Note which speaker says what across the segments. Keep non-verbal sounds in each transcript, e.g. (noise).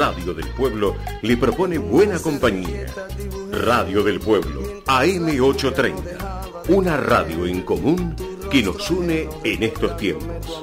Speaker 1: Radio del Pueblo le propone buena compañía. Radio del Pueblo, AM830. Una radio en común que nos une en estos tiempos.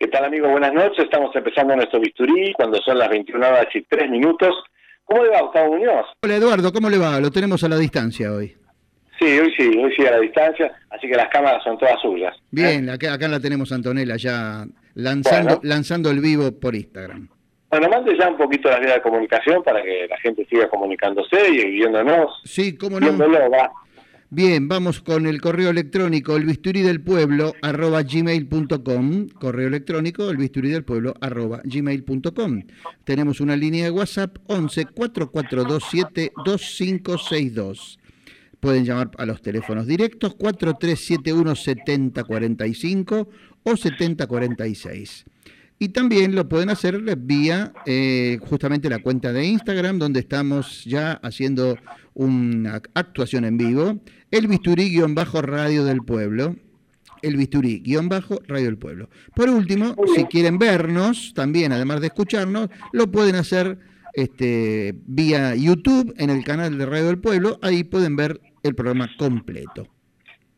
Speaker 2: ¿Qué tal amigos? Buenas noches. Estamos empezando nuestro bisturí cuando son las 21 horas y 3 minutos. ¿Cómo le va, Gustavo Muñoz?
Speaker 3: Hola Eduardo, ¿cómo le va? Lo tenemos a la distancia hoy.
Speaker 2: Sí, hoy sí, hoy sí a la distancia, así que las cámaras son todas suyas.
Speaker 3: Bien, acá, acá la tenemos Antonella ya lanzando,
Speaker 2: Bueno.
Speaker 3: lanzando el vivo por Instagram.
Speaker 2: Bueno, mande ya un poquito las vías de comunicación para que la gente siga comunicándose y viéndonos.
Speaker 3: Sí, cómo no.
Speaker 2: Viéndolo, va.
Speaker 3: Bien, vamos con el correo electrónico el bisturí del pueblo arroba gmail.com, correo electrónico el del pueblo. Tenemos una línea de WhatsApp 11 4427 2562. Pueden llamar a los teléfonos directos 4371 7045 o 7046. Y también lo pueden hacer vía eh, justamente la cuenta de Instagram, donde estamos ya haciendo una actuación en vivo, el bisturí-radio del pueblo, el bisturí-radio del pueblo. Por último, si quieren vernos, también además de escucharnos, lo pueden hacer este, vía YouTube en el canal de Radio del Pueblo, ahí pueden ver el programa completo.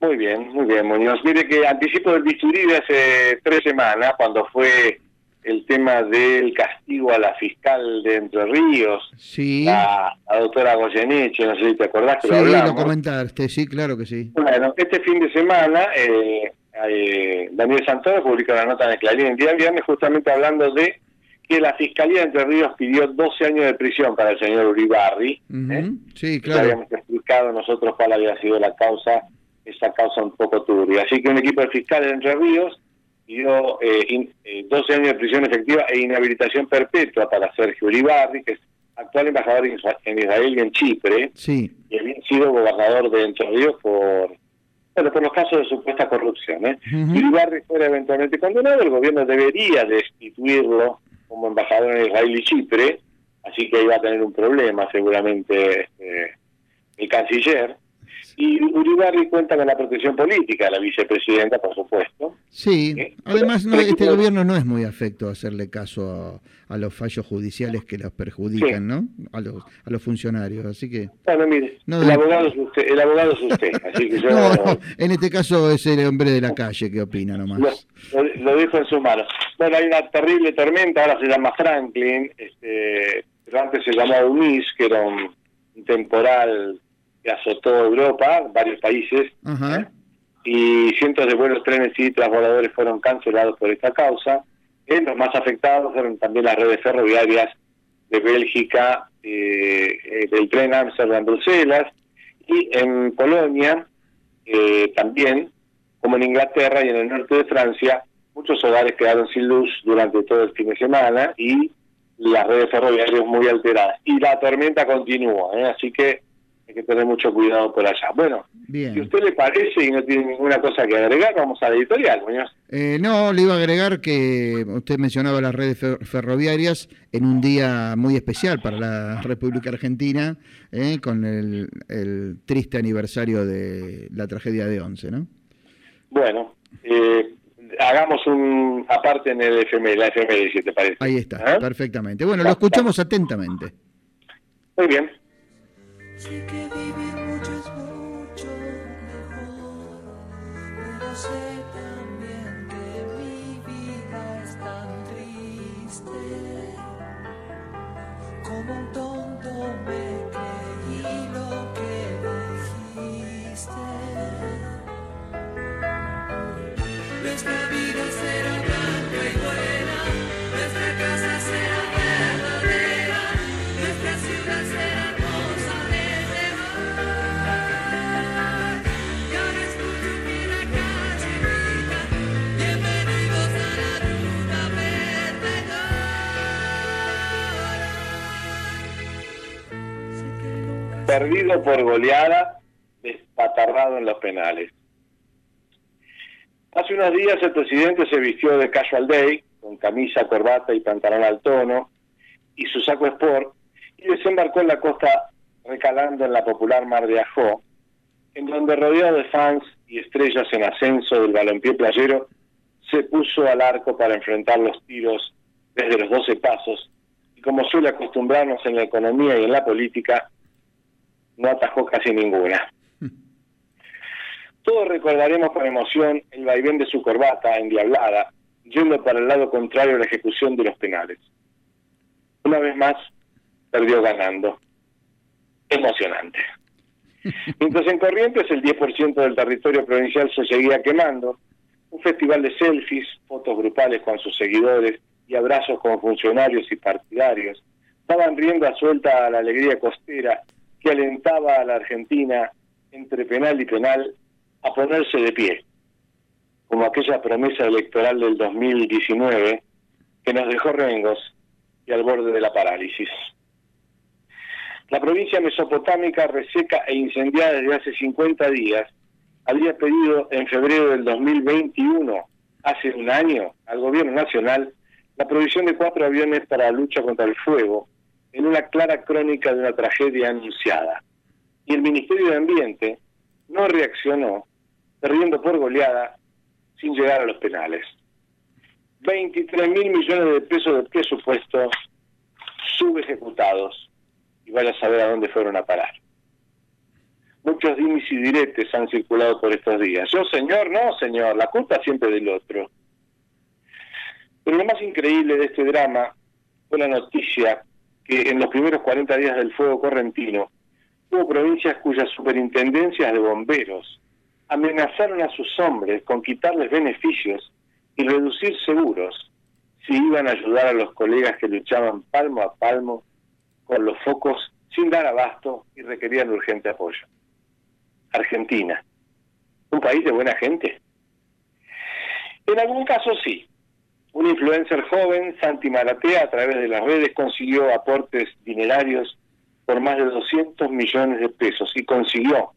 Speaker 2: Muy bien, muy bien, Muñoz. Mire que anticipo del bisturí de hace tres semanas, cuando fue el tema del castigo a la fiscal de Entre Ríos,
Speaker 3: Sí,
Speaker 2: la, la doctora Goyeneche, no sé si te acordás que
Speaker 3: sí,
Speaker 2: lo
Speaker 3: lo
Speaker 2: hablamos.
Speaker 3: comentaste, sí, claro que sí.
Speaker 2: Bueno, este fin de semana eh, eh, Daniel Santoro publicó una nota en el Clarín el día viernes justamente hablando de que la Fiscalía de Entre Ríos pidió 12 años de prisión para el señor Uribarri. ¿eh?
Speaker 3: Sí,
Speaker 2: Ya
Speaker 3: claro.
Speaker 2: habíamos explicado nosotros cuál había sido la causa, esa causa un poco turbia. Así que un equipo de fiscales de Entre Ríos pidió eh, eh, 12 años de prisión efectiva e inhabilitación perpetua para Sergio Uribarri, que es actual embajador en Isra- en Israel y en Chipre,
Speaker 3: Sí,
Speaker 2: y había sido gobernador de Entre Ríos por, bueno, por los casos de supuesta corrupción. ¿eh? Uribarri fuera eventualmente condenado, el gobierno debería destituirlo como embajador en Israel y Chipre, así que iba a tener un problema seguramente este, el canciller. Y Uribarri cuenta con la protección política de la vicepresidenta, por supuesto.
Speaker 3: Sí,
Speaker 2: ¿Eh?
Speaker 3: además no, este gobierno no es muy afecto a hacerle caso a, a los fallos judiciales que los perjudican,
Speaker 2: Sí.
Speaker 3: ¿no? A los, a los funcionarios, así que...
Speaker 2: Bueno, mire,
Speaker 3: No,
Speaker 2: el, abogado es usted, el abogado es usted, así que yo
Speaker 3: No, no, en este caso es el hombre de la calle que opina nomás.
Speaker 2: lo- lo dejo en sus manos. Bueno, hay una terrible tormenta, ahora se llama Franklin, este, pero antes se llamó Eunice, que era un, un temporal que azotó Europa, varios países,
Speaker 3: Ajá,
Speaker 2: y cientos de vuelos, trenes y transbordadores fueron cancelados por esta causa. Eh, los más afectados fueron también las redes ferroviarias de Bélgica, eh, eh, del tren Amsterdam-Bruselas, y en Polonia eh, también, como en Inglaterra y en el norte de Francia, muchos hogares quedaron sin luz durante todo el fin de semana y las redes ferroviarias muy alteradas. Y la tormenta continúa, ¿eh? así que hay que tener mucho cuidado por allá. Bueno, si a
Speaker 3: bien.
Speaker 2: usted le parece y no tiene ninguna cosa que agregar, vamos a la editorial, Muñoz.
Speaker 3: Eh, no, le iba a agregar que usted mencionaba las redes fer- ferroviarias en un día muy especial para la República Argentina, eh, con el, el triste aniversario de la tragedia de Once, ¿no?
Speaker 2: Bueno, eh, hagamos un aparte en el FM, la FM, si te parece.
Speaker 3: Ahí está,
Speaker 2: ¿Eh?
Speaker 3: perfectamente. Bueno, lo escuchamos atentamente.
Speaker 2: Muy bien.
Speaker 4: Sé que vivir mucho es mucho mejor, pero sé también que mi vida es tan triste. Como un
Speaker 2: Perdido por goleada, despatarrado en los penales. Hace unos días el presidente se vistió de casual day, con camisa, corbata y pantalón al tono, y su saco sport, y desembarcó en la costa recalando en la popular Mar de Ajó, en donde rodeado de fans y estrellas en ascenso del balompié playero, se puso al arco para enfrentar los tiros desde los 12 pasos, y como suele acostumbrarnos en la economía y en la política, no atajó casi ninguna. Todos recordaremos con emoción el vaivén de su corbata endiablada, yendo para el lado contrario a la ejecución de los penales. Una vez más, perdió ganando. Emocionante. (laughs) Mientras en Corrientes el 10% del territorio provincial se seguía quemando, un festival de selfies, fotos grupales con sus seguidores y abrazos con funcionarios y partidarios daban rienda suelta a la alegría costera que alentaba a la Argentina entre penal y penal a ponerse de pie, como aquella promesa electoral del 2019 que nos dejó rengos y al borde de la parálisis. La provincia mesopotámica, reseca e incendiada desde hace 50 días, había pedido en febrero del 2021, hace un año, al gobierno nacional la provisión de cuatro aviones para la lucha contra el fuego, en una clara crónica de una tragedia anunciada. Y el Ministerio de Ambiente no reaccionó, perdiendo por goleada sin llegar a los penales. 23 mil millones de pesos de presupuesto subejecutados y vaya a saber a dónde fueron a parar. Muchos dimis y diretes han circulado por estos días. Yo, señor, no, señor, la culpa siempre del otro. Pero lo más increíble de este drama fue la noticia que en los primeros 40 días del fuego correntino hubo provincias cuyas superintendencias de bomberos amenazaron a sus hombres con quitarles beneficios y reducir seguros si iban a ayudar a los colegas que luchaban palmo a palmo con los focos sin dar abasto y requerían urgente apoyo. Argentina, un país de buena gente. En algún caso sí. Un influencer joven, Santi Maratea, a través de las redes consiguió aportes dinerarios por más de 200 millones de pesos y consiguió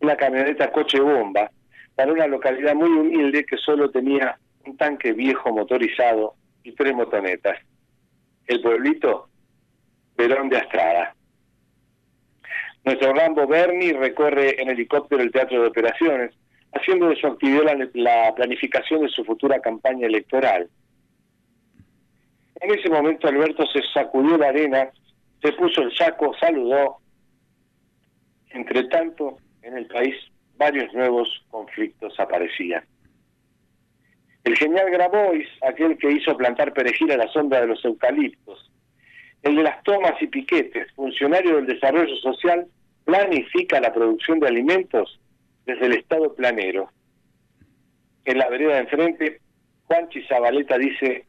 Speaker 2: una camioneta coche bomba para una localidad muy humilde que solo tenía un tanque viejo motorizado y tres motonetas. El pueblito Verón de Astrada. Nuestro Rambo Berni recorre en helicóptero el teatro de operaciones, haciendo de su actividad la, la planificación de su futura campaña electoral. En ese momento Alberto se sacudió la arena, se puso el saco, saludó. Entre tanto, en el país varios nuevos conflictos aparecían. El genial Grabois, aquel que hizo plantar perejil a la sombra de los eucaliptos. El de las tomas y piquetes, funcionario del desarrollo social, planifica la producción de alimentos desde el Estado planero. En la vereda de enfrente, Juan Chizabaleta dice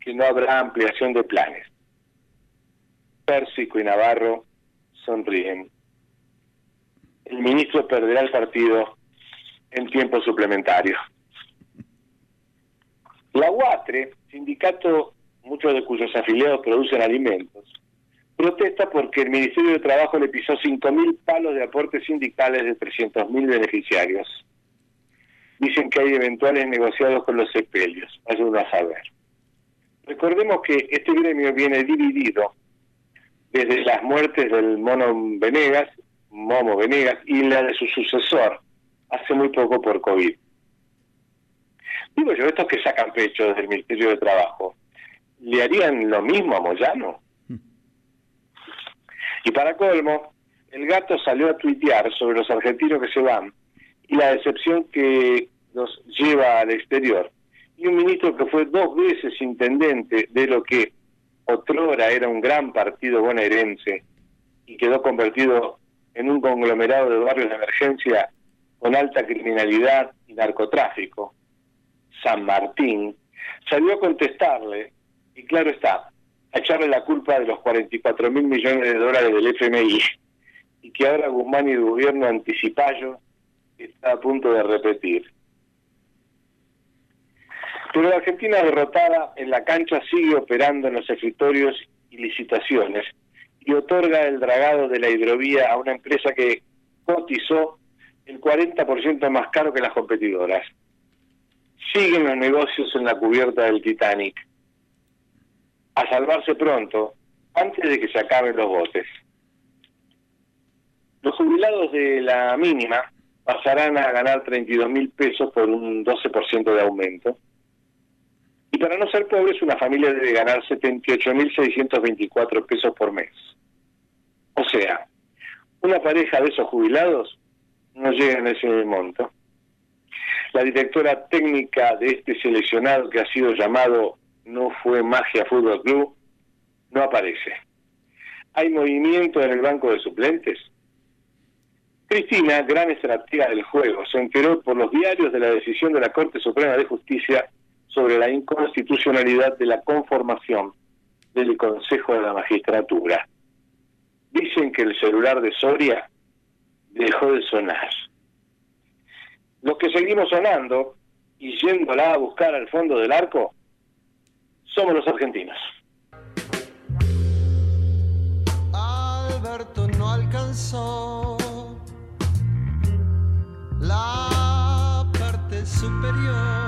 Speaker 2: que no habrá ampliación de planes. Pérsico y Navarro sonríen. El ministro perderá el partido en tiempo suplementario. La UATRE, sindicato muchos de cuyos afiliados producen alimentos, protesta porque el Ministerio de Trabajo le pisó 5.000 palos de aportes sindicales de 300.000 beneficiarios. Dicen que hay eventuales negociados con los sepelios, uno a saber. Recordemos que este gremio viene dividido desde las muertes del mono Venegas, Momo Venegas, y la de su sucesor, hace muy poco por COVID. Digo yo, estos que sacan pecho del Ministerio de Trabajo, ¿le harían lo mismo a Moyano? Y para colmo, el gato salió a tuitear sobre los argentinos que se van y la decepción que los lleva al exterior. Y un ministro que fue dos veces intendente de lo que otrora era un gran partido bonaerense y quedó convertido en un conglomerado de barrios de emergencia con alta criminalidad y narcotráfico, San Martín, salió a contestarle, y claro está, a echarle la culpa de los 44 mil millones de dólares del FMI, y que ahora Guzmán y el gobierno anticipayo está a punto de repetir. Pero la Argentina derrotada en la cancha sigue operando en los escritorios y licitaciones y otorga el dragado de la hidrovía a una empresa que cotizó el 40% más caro que las competidoras. Siguen los negocios en la cubierta del Titanic. A salvarse pronto, antes de que se acaben los botes. Los jubilados de la mínima pasarán a ganar 32 mil pesos por un 12% de aumento. Y para no ser pobres, una familia debe ganar 78.624 pesos por mes. O sea, una pareja de esos jubilados no llega en ese monto. La directora técnica de este seleccionado que ha sido llamado No fue Magia Fútbol Club no aparece. ¿Hay movimiento en el banco de suplentes? Cristina, gran estratega del juego, se enteró por los diarios de la decisión de la Corte Suprema de Justicia sobre la inconstitucionalidad de la conformación del Consejo de la Magistratura. Dicen que el celular de Soria dejó de sonar. Los que seguimos sonando y yéndola a buscar al fondo del arco somos los argentinos.
Speaker 4: Alberto no alcanzó la parte superior.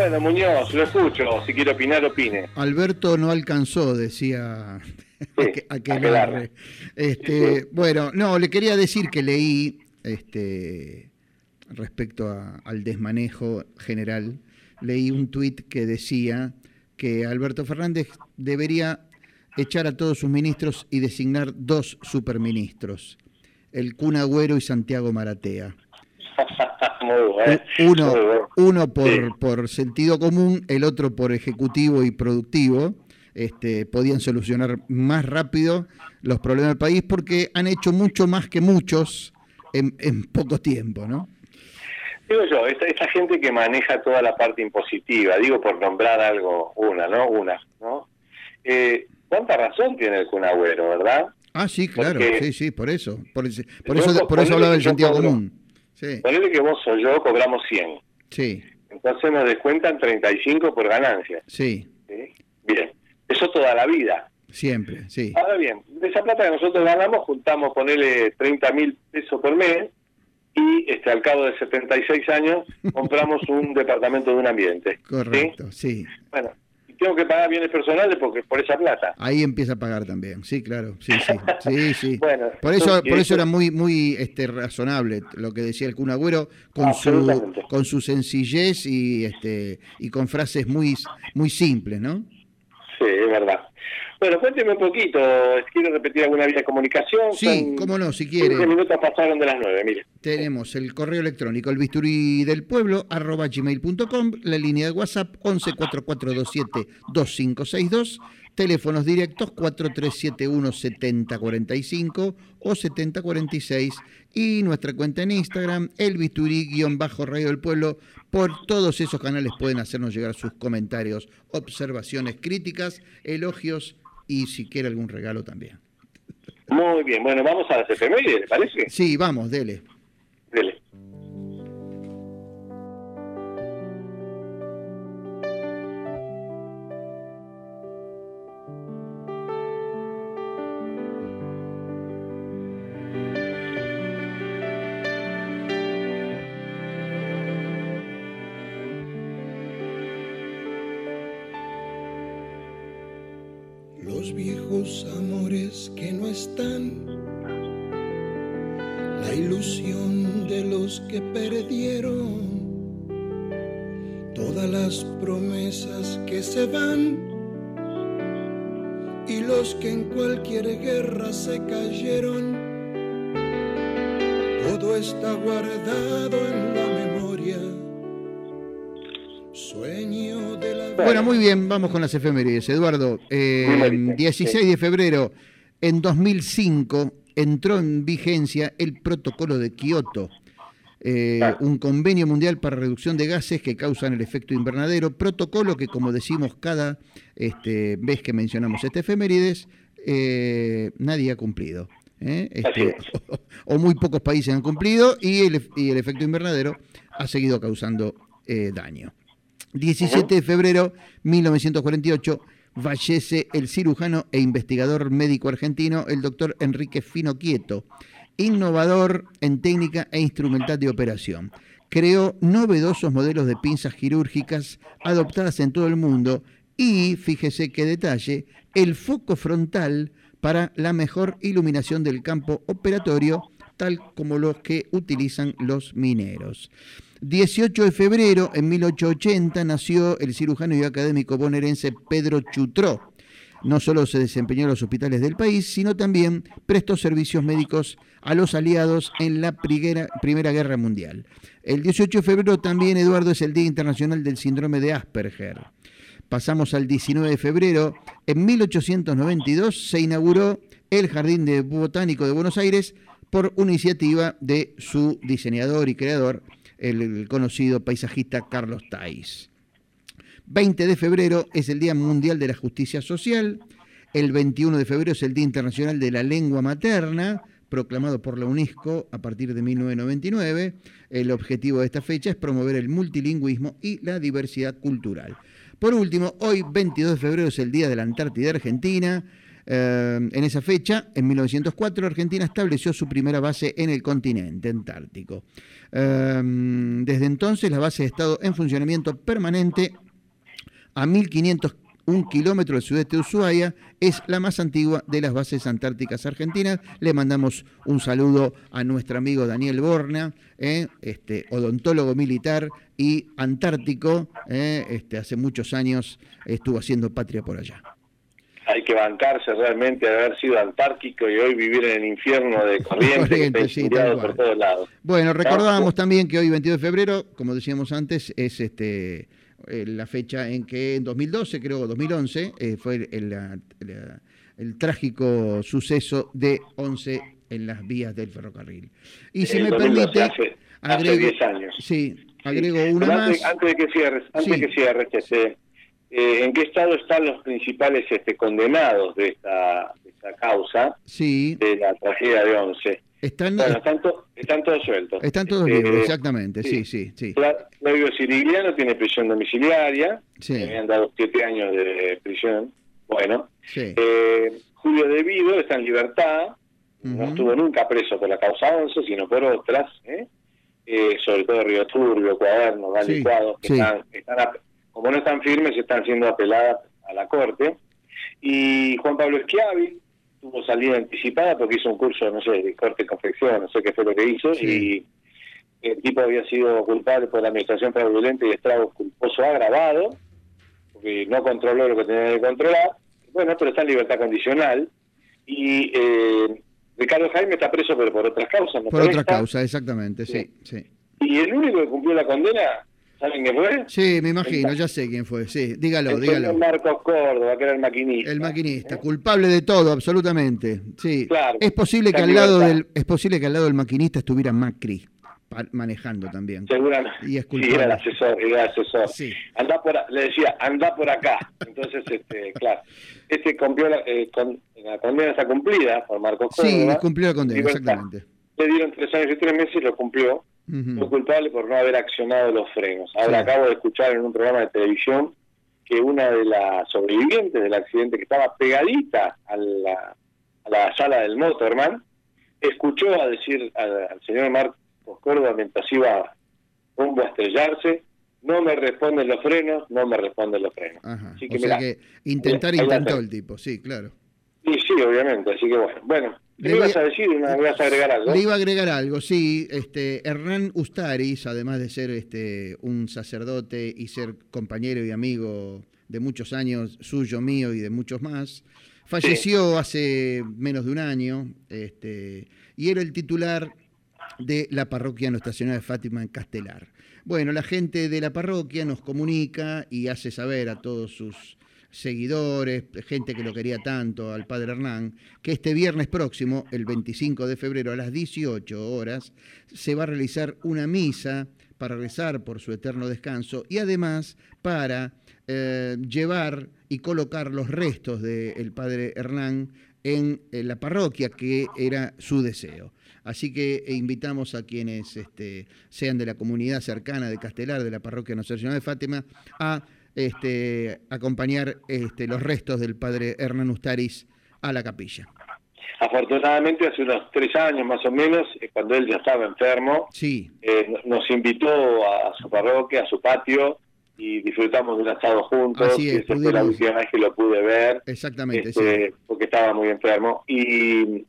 Speaker 2: Bueno, Muñoz, lo escucho. Si quiere opinar, opine.
Speaker 3: Alberto no alcanzó, decía
Speaker 2: Sí,
Speaker 3: aquel
Speaker 2: aquelarre.
Speaker 3: arre. Este,
Speaker 2: Sí,
Speaker 3: Bueno, no, le quería decir que leí este, respecto a- al desmanejo general, leí un tuit que decía que Alberto Fernández debería echar a todos sus ministros y designar dos superministros, el Kun Agüero y Santiago Maratea. (laughs)
Speaker 2: Muy bueno.
Speaker 3: Uno,
Speaker 2: Muy bueno.
Speaker 3: uno por,
Speaker 2: Sí.
Speaker 3: por sentido común, el otro por ejecutivo y productivo, este, podían solucionar más rápido los problemas del país porque han hecho mucho más que muchos en, en poco tiempo, ¿no?
Speaker 2: Digo yo, esta, esta gente que maneja toda la parte impositiva, digo por nombrar algo, una, ¿no? Una, ¿no? Eh, ¿Cuánta razón tiene el Cunagüero, verdad?
Speaker 3: Ah, sí, claro,
Speaker 2: Porque-
Speaker 3: sí, sí, por eso. Por, por
Speaker 2: Yo
Speaker 3: eso, por eso hablaba del sentido común. Sí,
Speaker 2: Ponele que vos o yo cobramos 100,
Speaker 3: sí,
Speaker 2: entonces nos descuentan 35 por ganancia.
Speaker 3: sí,
Speaker 2: ¿sí? Bien, eso toda la vida.
Speaker 3: siempre, sí.
Speaker 2: Ahora bien, de esa plata que nosotros ganamos, juntamos, ponerle 30 mil pesos por mes y este, al cabo de 76 años (laughs) compramos un departamento de un ambiente.
Speaker 3: Correcto, sí.
Speaker 2: Bueno, tengo que pagar bienes personales porque por esa plata.
Speaker 3: Ahí empieza a pagar también, sí, claro, sí, sí, sí, sí. (laughs)
Speaker 2: Bueno,
Speaker 3: por eso, por eso
Speaker 2: eso-
Speaker 3: era muy, muy este, razonable lo que decía el Kun Agüero con su, con su sencillez y este, y con frases muy, muy simples, ¿no?
Speaker 2: Sí, es verdad. Bueno, cuénteme un poquito, quiero repetir alguna vía de comunicación.
Speaker 3: Sí,
Speaker 2: Son
Speaker 3: cómo no, si
Speaker 2: 15
Speaker 3: quiere.
Speaker 2: minutos pasaron de las 9, mire.
Speaker 3: Tenemos el correo electrónico, el bisturí del pueblo, arroba gmail.com, la línea de WhatsApp 11 4427 2562, teléfonos directos 4371 7045 o 7046 y nuestra cuenta en Instagram, el bisturí-radio del pueblo. Por todos esos canales pueden hacernos llegar sus comentarios, observaciones, críticas, elogios y si quiere algún regalo también.
Speaker 2: Muy bien, bueno, vamos a las efemérides, ¿le parece?
Speaker 3: Sí, vamos, dele.
Speaker 2: Dele.
Speaker 3: Muy bien, vamos con las efemérides. Eduardo, eh,
Speaker 2: Numerito,
Speaker 3: 16 de febrero, en 2005 entró en vigencia el protocolo de Kioto, eh, un convenio mundial para reducción de gases que causan el efecto invernadero, protocolo que como decimos cada este, vez que mencionamos este efemérides, eh, nadie ha cumplido. ¿eh? Este, o, (laughs) o muy pocos países han cumplido y el, ef- y el efecto invernadero ha seguido causando daño. 17 de febrero 1948 fallece el cirujano e investigador médico argentino, el doctor Enrique Fino Quieto, innovador en técnica e instrumental de operación. Creó novedosos modelos de pinzas quirúrgicas adoptadas en todo el mundo y, fíjese qué detalle, el foco frontal para la mejor iluminación del campo operatorio, tal como los que utilizan los mineros. 18 de febrero, en 1880, nació el cirujano y académico bonaerense Pedro Chutró. No solo se desempeñó en los hospitales del país, sino también prestó servicios médicos a los aliados en la Primera, Guerra Mundial. El 18 de febrero también, Eduardo, es el Día Internacional del Síndrome de Asperger. Pasamos al 19 de febrero. En 1892 se inauguró el Jardín Botánico de Buenos Aires por una iniciativa de su diseñador y creador, el conocido paisajista Carlos Tais. 20 de febrero es el Día Mundial de la Justicia Social. El 21 de febrero es el Día Internacional de la Lengua Materna, proclamado por la UNESCO a partir de 1999. El objetivo de esta fecha es promover el multilingüismo y la diversidad cultural. Por último, hoy 22 de febrero es el Día de la Antártida Argentina. Eh, en esa fecha, en 1904, Argentina estableció su primera base en el continente antártico. Eh, desde entonces, la base ha estado en funcionamiento permanente a 1501 kilómetros del sudeste de Ushuaia, es la más antigua de las bases antárticas argentinas. Le mandamos un saludo a nuestro amigo Daniel Borna, eh, este, odontólogo militar y antártico. eh, este, hace muchos años estuvo haciendo patria por allá.
Speaker 2: Hay que bancarse realmente de haber sido antártico y hoy vivir en el infierno de (laughs) corriente, que
Speaker 3: Corriente, sí,
Speaker 2: por todos lados.
Speaker 3: Bueno, recordábamos también que hoy, 22 de febrero, como decíamos antes, es este eh, la fecha en que en 2012, creo, 2011, eh, fue el, el- el trágico suceso de 11 en las vías del ferrocarril. Y si me
Speaker 2: 2012,
Speaker 3: permite,
Speaker 2: hace- hace
Speaker 3: agrego,
Speaker 2: 10 años.
Speaker 3: Sí, agrego
Speaker 2: Sí.
Speaker 3: una más.
Speaker 2: antes, de que cierres, antes
Speaker 3: Sí.
Speaker 2: de que cierres, este, eh, ¿en qué estado están los principales este, condenados de esta, de esta causa
Speaker 3: Sí,
Speaker 2: de la tragedia de Once?
Speaker 3: están,
Speaker 2: Bueno, están, to- están todos sueltos.
Speaker 3: están todos
Speaker 2: Eh,
Speaker 3: libres, exactamente, sí, sí, sí.
Speaker 2: Fla- Flavio Sirigliano tiene prisión domiciliaria,
Speaker 3: Sí.
Speaker 2: le habían dado siete años de prisión. Bueno,
Speaker 3: sí.
Speaker 2: eh, Julio De Vido está en libertad, no estuvo nunca preso por la causa 11, sino por otras, ¿eh? Eh, sobre todo Río Turbio, Cuadernos, Van
Speaker 3: Sí,
Speaker 2: que están, están ap- como no están firmes, están siendo apeladas a la Corte. Y Juan Pablo Schiavi tuvo salida anticipada porque hizo un curso, no sé, de corte y confección, no sé qué fue lo que hizo,
Speaker 3: Sí.
Speaker 2: y el tipo había sido culpable por la administración fraudulenta y estrago culposo agravado, porque no controló lo que tenía que controlar. Bueno, pero está en libertad condicional. Y eh, Ricardo Jaime está preso, pero por otras causas. no
Speaker 3: Por otra causa, exactamente, sí, sí.
Speaker 2: Y el único que cumplió la condena, ¿saben qué fue?
Speaker 3: Sí, me imagino, ya sé quién fue, sí, dígalo,
Speaker 2: el
Speaker 3: dígalo.
Speaker 2: Marcos Córdoba, que era el maquinista.
Speaker 3: El maquinista, culpable de todo, absolutamente. Sí.
Speaker 2: Claro.
Speaker 3: Es posible que al lado del es posible que al lado del maquinista estuviera Macri manejando también.
Speaker 2: Seguramente.
Speaker 3: Y es
Speaker 2: Sí, era el asesor, era el asesor.
Speaker 3: Sí.
Speaker 2: Andá por, le decía, anda por acá. Entonces, este, claro, este cumplió la, eh, con- la condena está cumplida por Marcos
Speaker 3: Sí,
Speaker 2: Córdoba.
Speaker 3: cumplió la condena, exactamente.
Speaker 2: Le dieron tres años y tres meses, lo cumplió. Fue culpable por no haber accionado los frenos. Ahora
Speaker 3: Sí.
Speaker 2: acabo de escuchar en un programa de televisión que una de las sobrevivientes del accidente que estaba pegadita a la, a la sala del Motorman, escuchó a decir al, al señor Marcos Córdoba mientras iba rumbo a estrellarse, no me responden los frenos, no me responden los frenos.
Speaker 3: Ajá.
Speaker 2: Así que
Speaker 3: o sea
Speaker 2: mirá,
Speaker 3: que intentar intentó el tipo, sí, claro.
Speaker 2: Y sí, obviamente, así que bueno. Bueno,
Speaker 3: Le
Speaker 2: ¿me ibas
Speaker 3: a
Speaker 2: decir? ¿Me ibas a agregar algo?
Speaker 3: Le iba a agregar algo, sí. Este, Hernán Ustaris, además de ser este, un sacerdote y ser compañero y amigo de muchos años, suyo, mío y de muchos más, falleció hace menos de un año este, y era el titular de la parroquia Nuestra Señora de Fátima en Castelar. Bueno, la gente de la parroquia nos comunica y hace saber a todos sus seguidores, gente que lo quería tanto, al padre Hernán, que este viernes próximo, el 25 de febrero a las 18 horas, se va a realizar una misa para rezar por su eterno descanso y además para eh, llevar y colocar los restos del padre Hernán en, la parroquia, que era su deseo. Así que eh, invitamos a quienes este, sean de la comunidad cercana de Castelar, de la parroquia Nuestra Señora de Fátima, a este, acompañar este, los restos del padre Hernán Ustaris a la capilla.
Speaker 2: Afortunadamente, hace unos tres años más o menos, eh, cuando él ya estaba enfermo,
Speaker 3: Sí,
Speaker 2: eh, no- nos invitó a su parroquia, a su patio, y disfrutamos de un asado juntos.
Speaker 3: Así es,
Speaker 2: y esa fue la última vez que lo pude ver,
Speaker 3: exactamente, sí.
Speaker 2: este, porque estaba muy enfermo. Y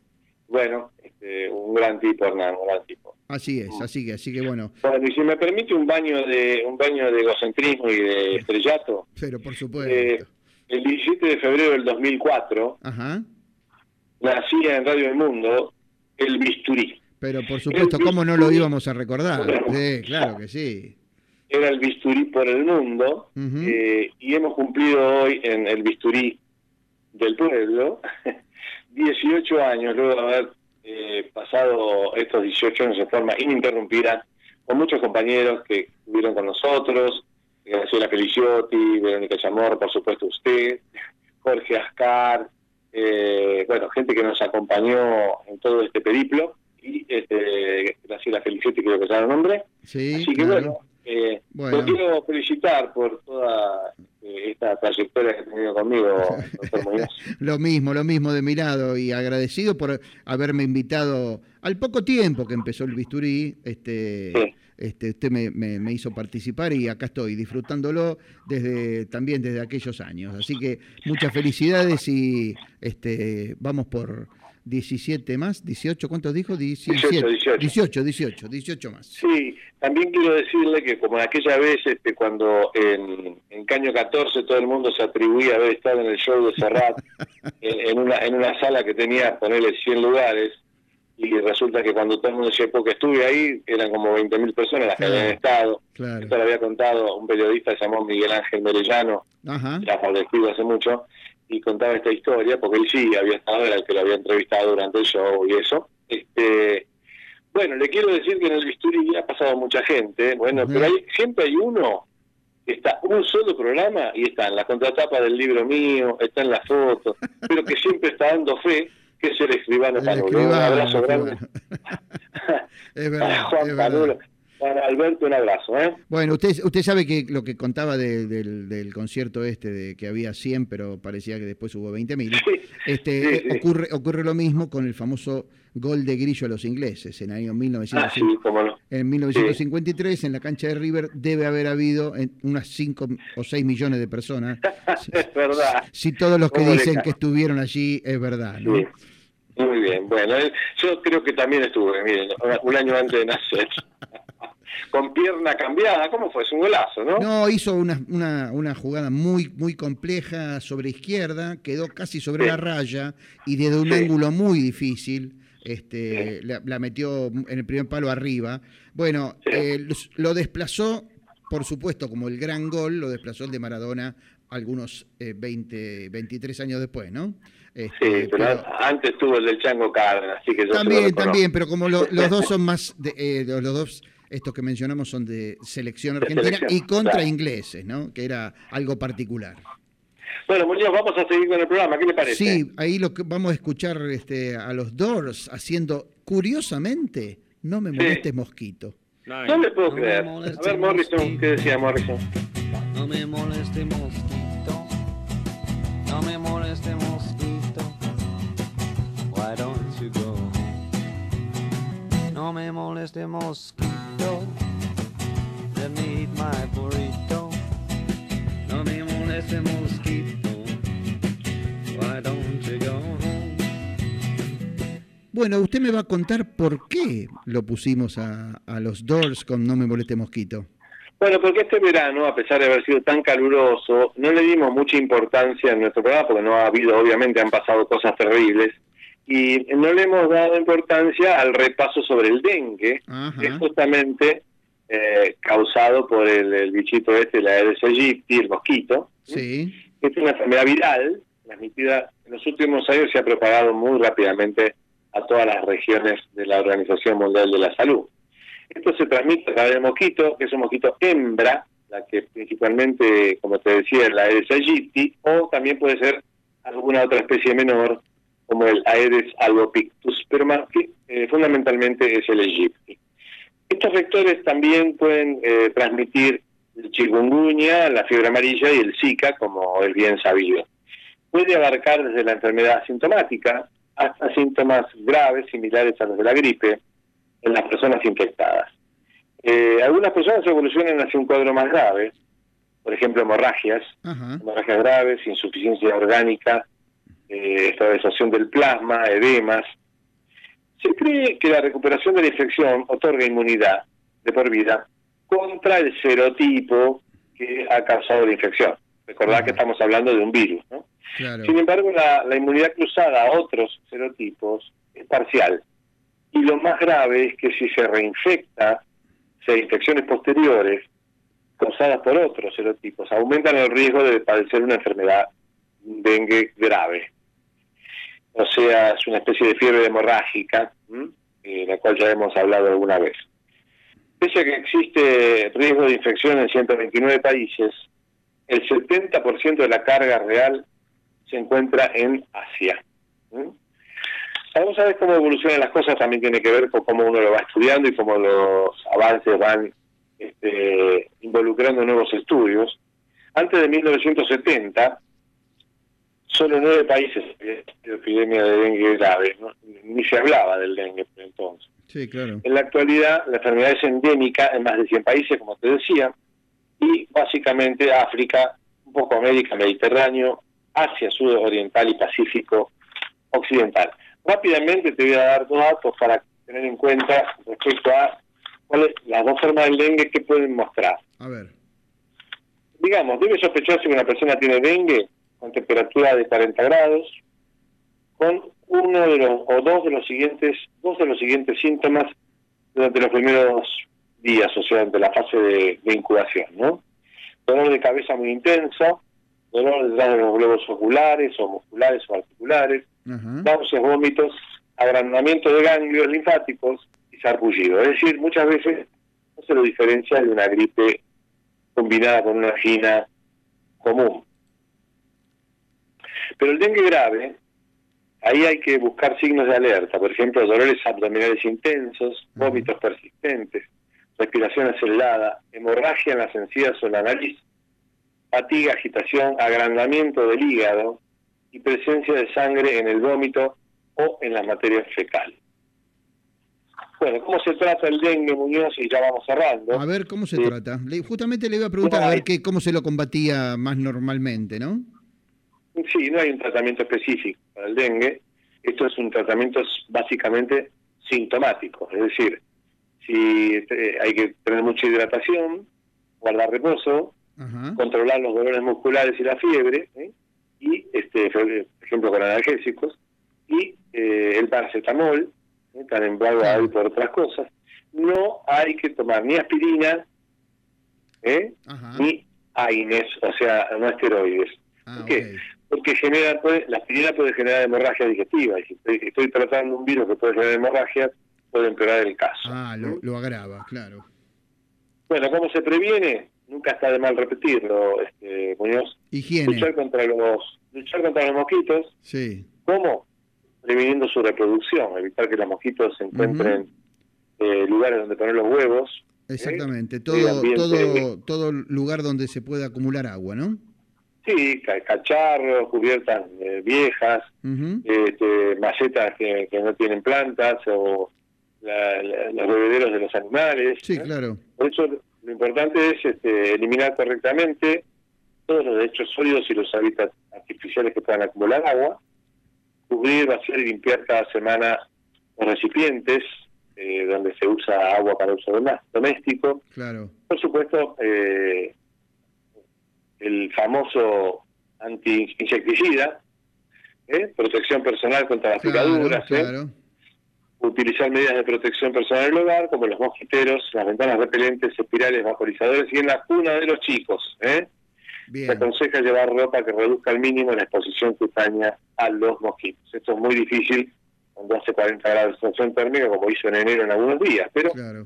Speaker 2: bueno, este, un gran tipo, Hernán, un gran tipo.
Speaker 3: Así es, así que, así que bueno,
Speaker 2: Bueno, y si me permite un baño de un baño de egocentrismo y de estrellato,
Speaker 3: pero por
Speaker 2: eh,
Speaker 3: supuesto.
Speaker 2: el 17 de febrero del 2004
Speaker 3: Ajá,
Speaker 2: nacía en Radio del Mundo el bisturí.
Speaker 3: pero por supuesto, ¿cómo no lo íbamos a recordar? Sí, claro que sí.
Speaker 2: Era el bisturí por el mundo eh, y hemos cumplido hoy en el bisturí del pueblo (laughs) 18 años luego de haber eh, pasado estos 18 años en forma ininterrumpida con muchos compañeros que estuvieron con nosotros, Graciela Feliciotti, Verónica Chamorro, por supuesto usted, (laughs) Jorge Ascar, eh, bueno, gente que nos acompañó en todo este periplo, y este, Graciela Feliciotti creo que es el nombre,
Speaker 3: Sí,
Speaker 2: Así que
Speaker 3: claro.
Speaker 2: bueno, eh,
Speaker 3: Bueno.
Speaker 2: lo quiero felicitar por toda esta trayectoria que ha tenido conmigo, doctor (laughs) Muñoz.
Speaker 3: Lo mismo, lo mismo de mi lado y agradecido por haberme invitado al poco tiempo que empezó el bisturí. Este,
Speaker 2: Sí.
Speaker 3: este, usted me, me- me hizo participar y acá estoy disfrutándolo desde también desde aquellos años. Así que muchas felicidades y este, vamos por 17 más, 18, ¿cuántos dijo? 17,
Speaker 2: 18.
Speaker 3: 18, 18, 18 más.
Speaker 2: Sí, también quiero decirle que como aquella vez este, cuando en, en Caño 14 todo el mundo se atribuía haber estado en el show de Serrat, (laughs) en, en una, en una sala que tenía, ponerle 100 lugares, y resulta que cuando todo el mundo decía, porque estuve ahí, eran como 20.000 personas las que
Speaker 3: Claro.
Speaker 2: habían estado.
Speaker 3: Claro.
Speaker 2: Esto lo había contado un periodista llamado Miguel Ángel Merellano, ya fallecido hace mucho, y contaba esta historia, porque él sí había estado, era el que lo había entrevistado durante el show y eso. Este, bueno, le quiero decir que en el bisturí ha pasado mucha gente, bueno,
Speaker 3: Ujú.
Speaker 2: pero hay, siempre hay uno que está un solo programa y está en la contratapa del libro mío, está en la foto, (laughs) pero que siempre está dando fe, que es el escribano Panulo. Un abrazo grande. (laughs)
Speaker 3: Es
Speaker 2: a (laughs) Juan
Speaker 3: es verdad.
Speaker 2: Panulo. Para Alberto, un abrazo, ¿eh?
Speaker 3: Bueno, usted, usted sabe que lo que contaba de- del, del concierto este, de que había 100, pero parecía que después hubo 20.000.
Speaker 2: Sí,
Speaker 3: Este,
Speaker 2: sí, sí.
Speaker 3: Ocurre, ocurre lo mismo con el famoso gol de Grillo a los ingleses en el año
Speaker 2: Ah, sí,
Speaker 3: 1950.
Speaker 2: cómo no.
Speaker 3: En 1953, en la cancha de River, debe haber habido unas 5 o 6 millones de personas. (laughs)
Speaker 2: Es verdad.
Speaker 3: si todos los que
Speaker 2: ¿Cómo le
Speaker 3: dicen que estuvieron allí es verdad, ¿no?
Speaker 2: Muy bien, bueno, eh, yo creo que también estuve, miren, un año antes de nacer. (laughs) Con pierna cambiada, ¿cómo fue? Es un golazo, ¿no?
Speaker 3: No, hizo una, una, una jugada muy, muy compleja sobre izquierda, quedó casi sobre
Speaker 2: Sí.
Speaker 3: la raya y desde un
Speaker 2: Sí.
Speaker 3: ángulo muy difícil este, la, la metió en el primer palo arriba. Bueno,
Speaker 2: Sí.
Speaker 3: eh, lo desplazó, por supuesto, como el gran gol, lo desplazó el de Maradona algunos eh, 20, 23 años después, ¿no?
Speaker 2: Sí,
Speaker 3: Este,
Speaker 2: pero,
Speaker 3: pero-
Speaker 2: antes tuvo el del Chango Cárdenas, así que yo
Speaker 3: también, también, pero como lo- los dos (laughs) son más, de, eh, los dos, estos que mencionamos son de selección
Speaker 2: De
Speaker 3: argentina
Speaker 2: selección,
Speaker 3: y contra
Speaker 2: claro.
Speaker 3: ingleses, ¿no? Que era algo particular.
Speaker 2: Bueno, Muñoz, vamos a seguir con el programa, ¿qué le parece?
Speaker 3: Sí, ahí lo que vamos a escuchar este, a los Doors haciendo, curiosamente, no me molestes mosquito.
Speaker 2: No le puedo
Speaker 5: No me
Speaker 2: creer. A ver, Morrison, ¿qué decía Morrison?
Speaker 5: No me moleste mosquito, no me moleste mosquito. Why don't you go? No me moleste mosquito. Let me eat my burrito. No me moleste mosquito. Why don't you go home?
Speaker 3: Bueno, usted me va a contar por qué lo pusimos a, a los Doors con No me moleste mosquito.
Speaker 2: Bueno, porque este verano, a pesar de haber sido tan caluroso, no le dimos mucha importancia en nuestro programa, porque no ha habido, obviamente, han pasado cosas terribles, y no le hemos dado importancia al repaso sobre el dengue, que es justamente eh, causado por el, el bichito este, la Aedes aegypti, el mosquito,
Speaker 3: Sí.
Speaker 2: es una enfermedad viral, transmitida en los últimos años se ha propagado muy rápidamente a todas las regiones de la Organización Mundial de la Salud. Esto se transmite a través del mosquito, que es un mosquito hembra, la que principalmente, como te decía, la Aedes aegypti, o también puede ser alguna otra especie menor, como el Aedes albopictus, pero más que, eh, fundamentalmente es el aegypti. Estos vectores también pueden eh, transmitir el chikungunya, la fiebre amarilla y el Zika, como es bien sabido. Puede abarcar desde la enfermedad asintomática hasta síntomas graves similares a los de la gripe en las personas infectadas. Eh, algunas personas evolucionan hacia un cuadro más grave, por ejemplo, hemorragias, hemorragias graves, insuficiencia orgánica, eh, estabilización del plasma, edemas. Se cree que la recuperación de la infección otorga inmunidad de por vida contra el serotipo que ha causado la infección. Recordad que estamos hablando de un virus, ¿no?
Speaker 3: Claro.
Speaker 2: Sin embargo, la, la inmunidad cruzada a otros serotipos es parcial. Y lo más grave es que si se reinfecta, si hay infecciones posteriores causadas por otros serotipos, aumentan el riesgo de padecer una enfermedad dengue grave. O sea, es una especie de fiebre hemorrágica, de la cual ya hemos hablado alguna vez. Pese a que existe riesgo de infección en 129 países, el 70% de la carga real se encuentra en Asia. Vamos a ver cómo evolucionan las cosas, también tiene que ver con cómo uno lo va estudiando y cómo los avances van este, involucrando nuevos estudios. Antes de 1970, solo nueve países había epidemia de dengue grave, ¿no? ni se hablaba del dengue por entonces.
Speaker 3: Sí, claro.
Speaker 2: En la actualidad, la enfermedad es endémica en más de 100 países, como te decía, y básicamente África, un poco América, Mediterráneo, Asia Sudoriental y Pacífico Occidental. Rápidamente te voy a dar dos datos para tener en cuenta respecto a cuáles las dos formas del dengue que pueden mostrar.
Speaker 3: A ver.
Speaker 2: Digamos, debe sospecharse que una persona tiene dengue con temperatura de 40 grados, con uno de los o dos de los siguientes dos de los siguientes síntomas durante los primeros días, o sea, durante la fase de, de incubación, ¿no? Dolor de cabeza muy intenso, dolor detrás de los globos oculares o musculares o articulares,
Speaker 3: Ajá.
Speaker 2: náuseas, vómitos, agrandamiento de ganglios linfáticos y sarpullido. Es decir, muchas veces no se lo diferencia de una gripe combinada con una angina común. Pero el dengue grave, ahí hay que buscar signos de alerta, por ejemplo, dolores abdominales intensos, vómitos persistentes, respiración acelerada, hemorragia en las encías o la nariz, fatiga, agitación, agrandamiento del hígado y presencia de sangre en el vómito o en las materias fecales. Bueno, ¿cómo se trata el dengue, Muñoz? Y ya vamos cerrando.
Speaker 3: A ver cómo se
Speaker 2: Sí.
Speaker 3: trata. Justamente le iba a preguntar
Speaker 2: Bueno,
Speaker 3: a ver qué, cómo se lo combatía más normalmente, ¿no?
Speaker 2: Sí, no hay un tratamiento específico para el dengue. Esto es un tratamiento básicamente sintomático, es decir, si eh, hay que tener mucha hidratación, guardar reposo, controlar los dolores musculares y la fiebre, ¿eh? y este, por ejemplo con analgésicos, y eh, el paracetamol, tan embargo hay por otras cosas. No hay que tomar ni aspirina, ¿eh? Ni AINES, o sea, no esteroides.
Speaker 3: Ah,
Speaker 2: ¿Por qué? Porque genera, puede, la aspirina puede generar hemorragia digestiva. Y si estoy, estoy tratando un virus que puede generar hemorragia, puede empeorar el caso.
Speaker 3: Ah, lo, lo agrava, claro.
Speaker 2: Bueno, ¿cómo se previene? Nunca está de mal repetirlo, este, Muñoz.
Speaker 3: Higiene.
Speaker 2: Luchar contra los luchar contra los mosquitos.
Speaker 3: Sí.
Speaker 2: ¿Cómo? Previniendo su reproducción, evitar que los mosquitos se encuentren eh, lugares donde poner los huevos.
Speaker 3: Exactamente.
Speaker 2: Sí,
Speaker 3: Todo, todo, todo lugar donde se pueda acumular agua, ¿no?
Speaker 2: Sí, ca- cacharros, cubiertas eh, viejas,
Speaker 3: Ujú.
Speaker 2: este, macetas que, que no tienen plantas o la- la- los bebederos de los animales.
Speaker 3: Sí,
Speaker 2: ¿no?
Speaker 3: claro.
Speaker 2: Por eso Lo importante es este, eliminar correctamente todos los desechos sólidos y los hábitats artificiales que puedan acumular agua, cubrir, vaciar y limpiar cada semana los recipientes eh, donde se usa agua para uso doméstico.
Speaker 3: Claro.
Speaker 2: Por supuesto, eh, el famoso anti-insecticida, ¿eh? protección personal contra las
Speaker 3: Claro,
Speaker 2: picaduras, ¿eh? utilizar medidas de protección personal en el hogar, como los mosquiteros, las ventanas repelentes, espirales, vaporizadores y en la cuna de los chicos. ¿eh? Se aconseja llevar ropa que reduzca al mínimo la exposición cutánea a los mosquitos. Esto es muy difícil cuando hace 40 grados de sensación térmica, como hizo en enero en algunos días, pero
Speaker 3: Claro.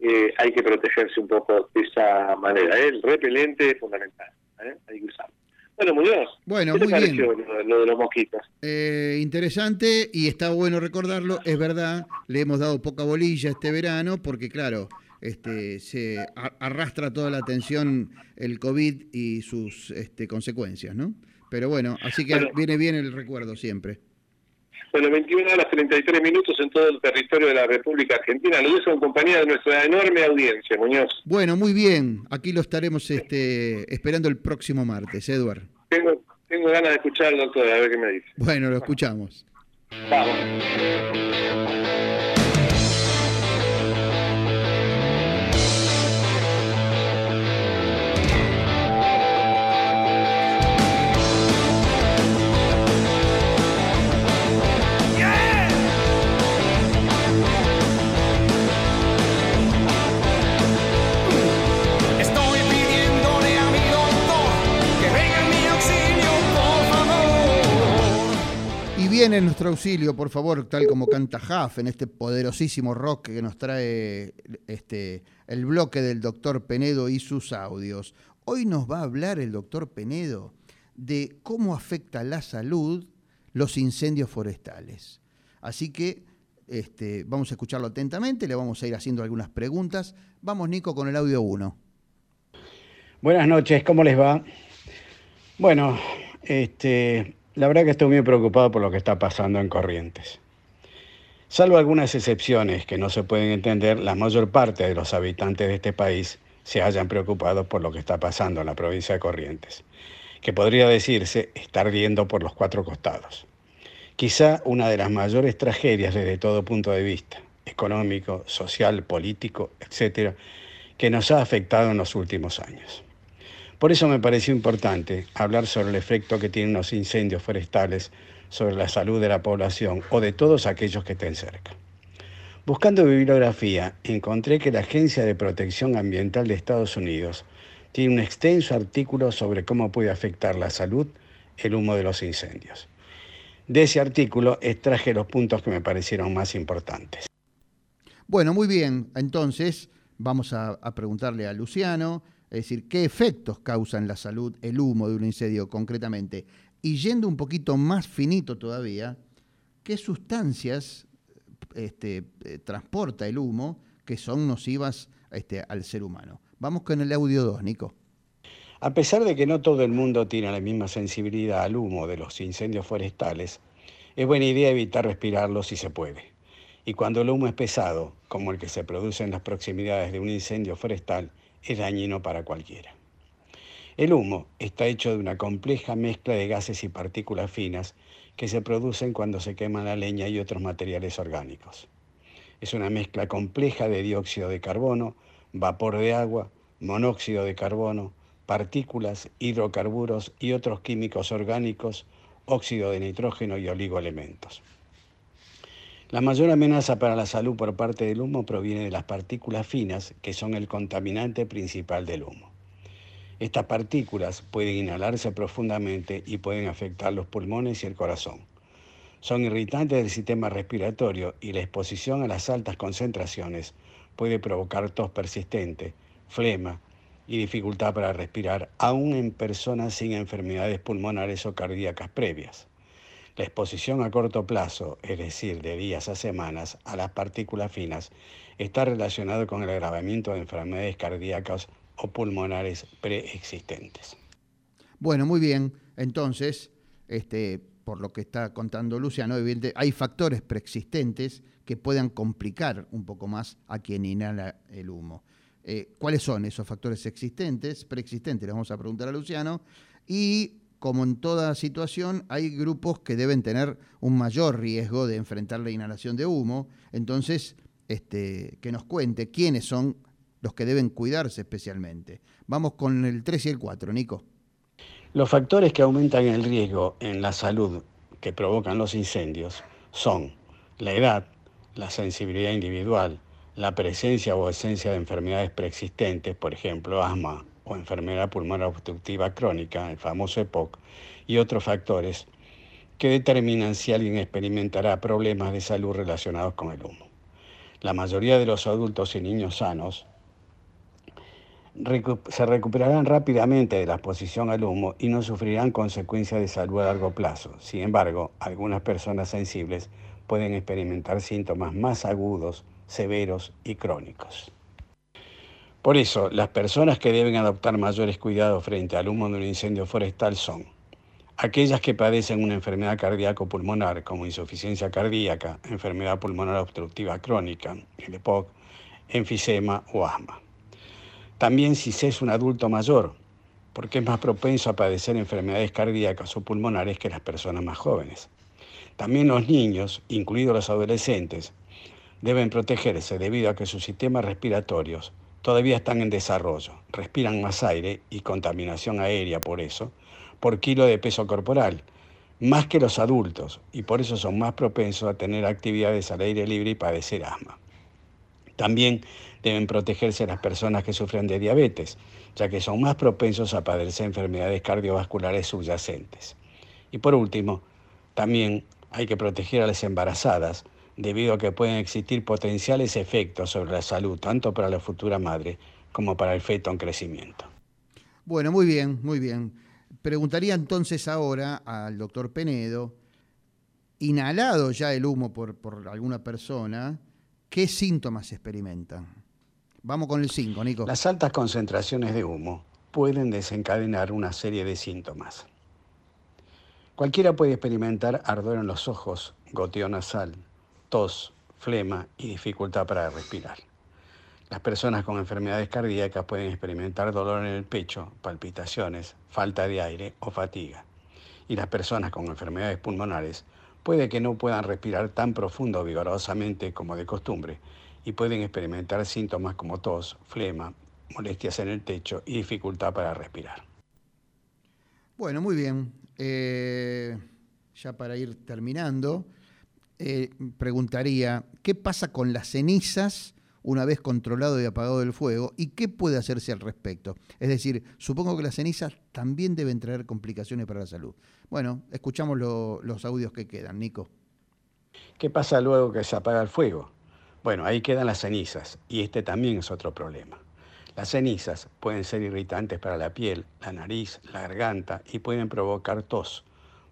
Speaker 2: eh, hay que protegerse un poco de esa manera. ¿eh? El repelente es fundamental, ¿eh? hay que usarlo. Bueno, Muñoz,
Speaker 3: Bueno,
Speaker 2: ¿qué te
Speaker 3: muy bien.
Speaker 2: lo, lo de los mosquitos?
Speaker 3: Eh, interesante y está bueno recordarlo. Es verdad, le hemos dado poca bolilla este verano porque, claro, este, se arrastra toda la atención el COVID y sus este, consecuencias, ¿no? Pero bueno, así que
Speaker 2: Bueno.
Speaker 3: viene bien el recuerdo siempre.
Speaker 2: Bueno, 21 horas 33 minutos en todo el territorio de la República Argentina. Lo dejo en compañía de nuestra enorme audiencia, Muñoz.
Speaker 3: Bueno, muy bien. Aquí lo estaremos este, esperando el próximo martes, Edward.
Speaker 2: Tengo, tengo ganas de escuchar al doctor, a ver qué me dice.
Speaker 3: Bueno, lo escuchamos.
Speaker 2: Vamos.
Speaker 3: Viene nuestro auxilio, por favor, tal como canta Huff en este poderosísimo rock que nos trae este, el bloque del doctor Penedo y sus audios. Hoy nos va a hablar el doctor Penedo de cómo afecta la salud los incendios forestales. Así que este, vamos a escucharlo atentamente, le vamos a ir haciendo algunas preguntas. Vamos, Nico, con el audio 1.
Speaker 6: Buenas noches, ¿cómo les va? Bueno, este, la verdad que estoy muy preocupado por lo que está pasando en Corrientes. Salvo algunas excepciones que no se pueden entender, la mayor parte de los habitantes de este país se hayan preocupado por lo que está pasando en la provincia de Corrientes, que podría decirse estar ardiendo por los cuatro costados. Quizá una de las mayores tragedias desde todo punto de vista, económico, social, político, etcétera, que nos ha afectado en los últimos años. Por eso me pareció importante hablar sobre el efecto que tienen los incendios forestales sobre la salud de la población o de todos aquellos que estén cerca. Buscando bibliografía, encontré que la Agencia de Protección Ambiental de Estados Unidos tiene un extenso artículo sobre cómo puede afectar la salud el humo de los incendios. De ese artículo extraje los puntos que me parecieron más importantes.
Speaker 3: Bueno, muy bien. Entonces, vamos a, a preguntarle a Luciano, es decir, qué efectos causa en la salud el humo de un incendio concretamente. Y yendo un poquito más finito todavía, ¿qué sustancias este, eh, transporta el humo que son nocivas este, al ser humano? Vamos con el audio 2, Nico.
Speaker 6: A pesar de que no todo el mundo tiene la misma sensibilidad al humo de los incendios forestales, es buena idea evitar respirarlo si se puede. Y cuando el humo es pesado, como el que se produce en las proximidades de un incendio forestal, es dañino para cualquiera. El humo está hecho de una compleja mezcla de gases y partículas finas que se producen cuando se quema la leña y otros materiales orgánicos. Es una mezcla compleja de dióxido de carbono, vapor de agua, monóxido de carbono, partículas, hidrocarburos y otros químicos orgánicos, óxido de nitrógeno y oligoelementos. La mayor amenaza para la salud por parte del humo proviene de las partículas finas, que son el contaminante principal del humo. Estas partículas pueden inhalarse profundamente y pueden afectar los pulmones y el corazón. Son irritantes del sistema respiratorio y la exposición a las altas concentraciones puede provocar tos persistente, flema y dificultad para respirar, aún en personas sin enfermedades pulmonares o cardíacas previas. La exposición a corto plazo, es decir, de días a semanas, a las partículas finas, está relacionado con el agravamiento de enfermedades cardíacas o pulmonares preexistentes.
Speaker 3: Bueno, muy bien. Entonces, este, por lo que está contando Luciano, evidente, hay factores preexistentes que puedan complicar un poco más a quien inhala el humo. eh, cuáles son esos factores existentes, preexistentes, le vamos a preguntar a Luciano, y como en toda situación, hay grupos que deben tener un mayor riesgo de enfrentar la inhalación de humo, entonces, este, que nos cuente quiénes son los que deben cuidarse especialmente. Vamos con el 3 y el 4, Nico.
Speaker 6: Los factores que aumentan el riesgo en la salud que provocan los incendios son la edad, la sensibilidad individual, la presencia o ausencia de enfermedades preexistentes, por ejemplo, asma o enfermedad pulmonar obstructiva crónica, el famoso EPOC, y otros factores que determinan si alguien experimentará problemas de salud relacionados con el humo. La mayoría de los adultos y niños sanos se recuperarán rápidamente de la exposición al humo y no sufrirán consecuencias de salud a largo plazo. Sin embargo, algunas personas sensibles pueden experimentar síntomas más agudos, severos y crónicos. Por eso, las personas que deben adoptar mayores cuidados frente al humo de un incendio forestal son aquellas que padecen una enfermedad cardíaco-pulmonar como insuficiencia cardíaca, enfermedad pulmonar obstructiva crónica, EPOC, enfisema o asma. También si se es un adulto mayor, porque es más propenso a padecer enfermedades cardíacas o pulmonares que las personas más jóvenes. También los niños, incluidos los adolescentes, deben protegerse debido a que sus sistemas respiratorios todavía están en desarrollo, respiran más aire y contaminación aérea por eso, por kilo de peso corporal, más que los adultos, y por eso son más propensos a tener actividades al aire libre y padecer asma. También deben protegerse las personas que sufren de diabetes, ya que son más propensos a padecer enfermedades cardiovasculares subyacentes. Y por último, también hay que proteger a las embarazadas, debido a que pueden existir potenciales efectos sobre la salud, tanto para la futura madre como para el feto en crecimiento.
Speaker 3: Bueno, muy bien, muy bien. Preguntaría entonces ahora al doctor Penedo, inhalado ya el humo por, por alguna persona, ¿qué síntomas experimentan? Vamos con el 5, Nico.
Speaker 6: Las altas concentraciones de humo pueden desencadenar una serie de síntomas. Cualquiera puede experimentar ardor en los ojos, goteo nasal, tos, flema y dificultad para respirar. Las personas con enfermedades cardíacas pueden experimentar dolor en el pecho, palpitaciones, falta de aire o fatiga. Y las personas con enfermedades pulmonares puede que no puedan respirar tan profundo o vigorosamente como de costumbre y pueden experimentar síntomas como tos, flema, molestias en el techo y dificultad para respirar.
Speaker 3: Bueno, muy bien. Eh, ya para ir terminando, eh, preguntaría, ¿qué pasa con las cenizas una vez controlado y apagado el fuego? ¿Y qué puede hacerse al respecto? Es decir, supongo que las cenizas también deben traer complicaciones para la salud. Bueno, escuchamos lo- los audios que quedan, Nico.
Speaker 6: ¿Qué pasa luego que se apaga el fuego? Bueno, ahí quedan las cenizas y este también es otro problema. Las cenizas pueden ser irritantes para la piel, la nariz, la garganta y pueden provocar tos.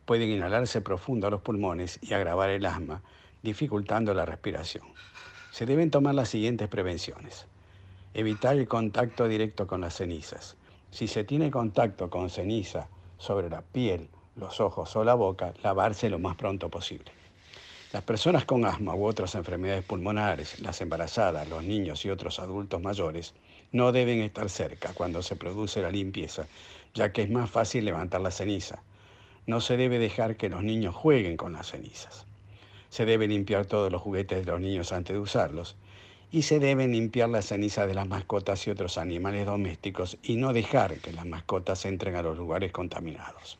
Speaker 6: Pueden inhalarse profundo a los pulmones y agravar el asma, dificultando la respiración. Se deben tomar las siguientes prevenciones. Evitar el contacto directo con las cenizas. Si se tiene contacto con ceniza sobre la piel, los ojos o la boca, lavarse lo más pronto posible. Las personas con asma u otras enfermedades pulmonares, las embarazadas, los niños y otros adultos mayores, no deben estar cerca cuando se produce la limpieza, ya que es más fácil levantar la ceniza. No se debe dejar que los niños jueguen con las cenizas. Se debe limpiar todos los juguetes de los niños antes de usarlos y se deben limpiar las cenizas de las mascotas y otros animales domésticos y no dejar que las mascotas entren a los lugares contaminados.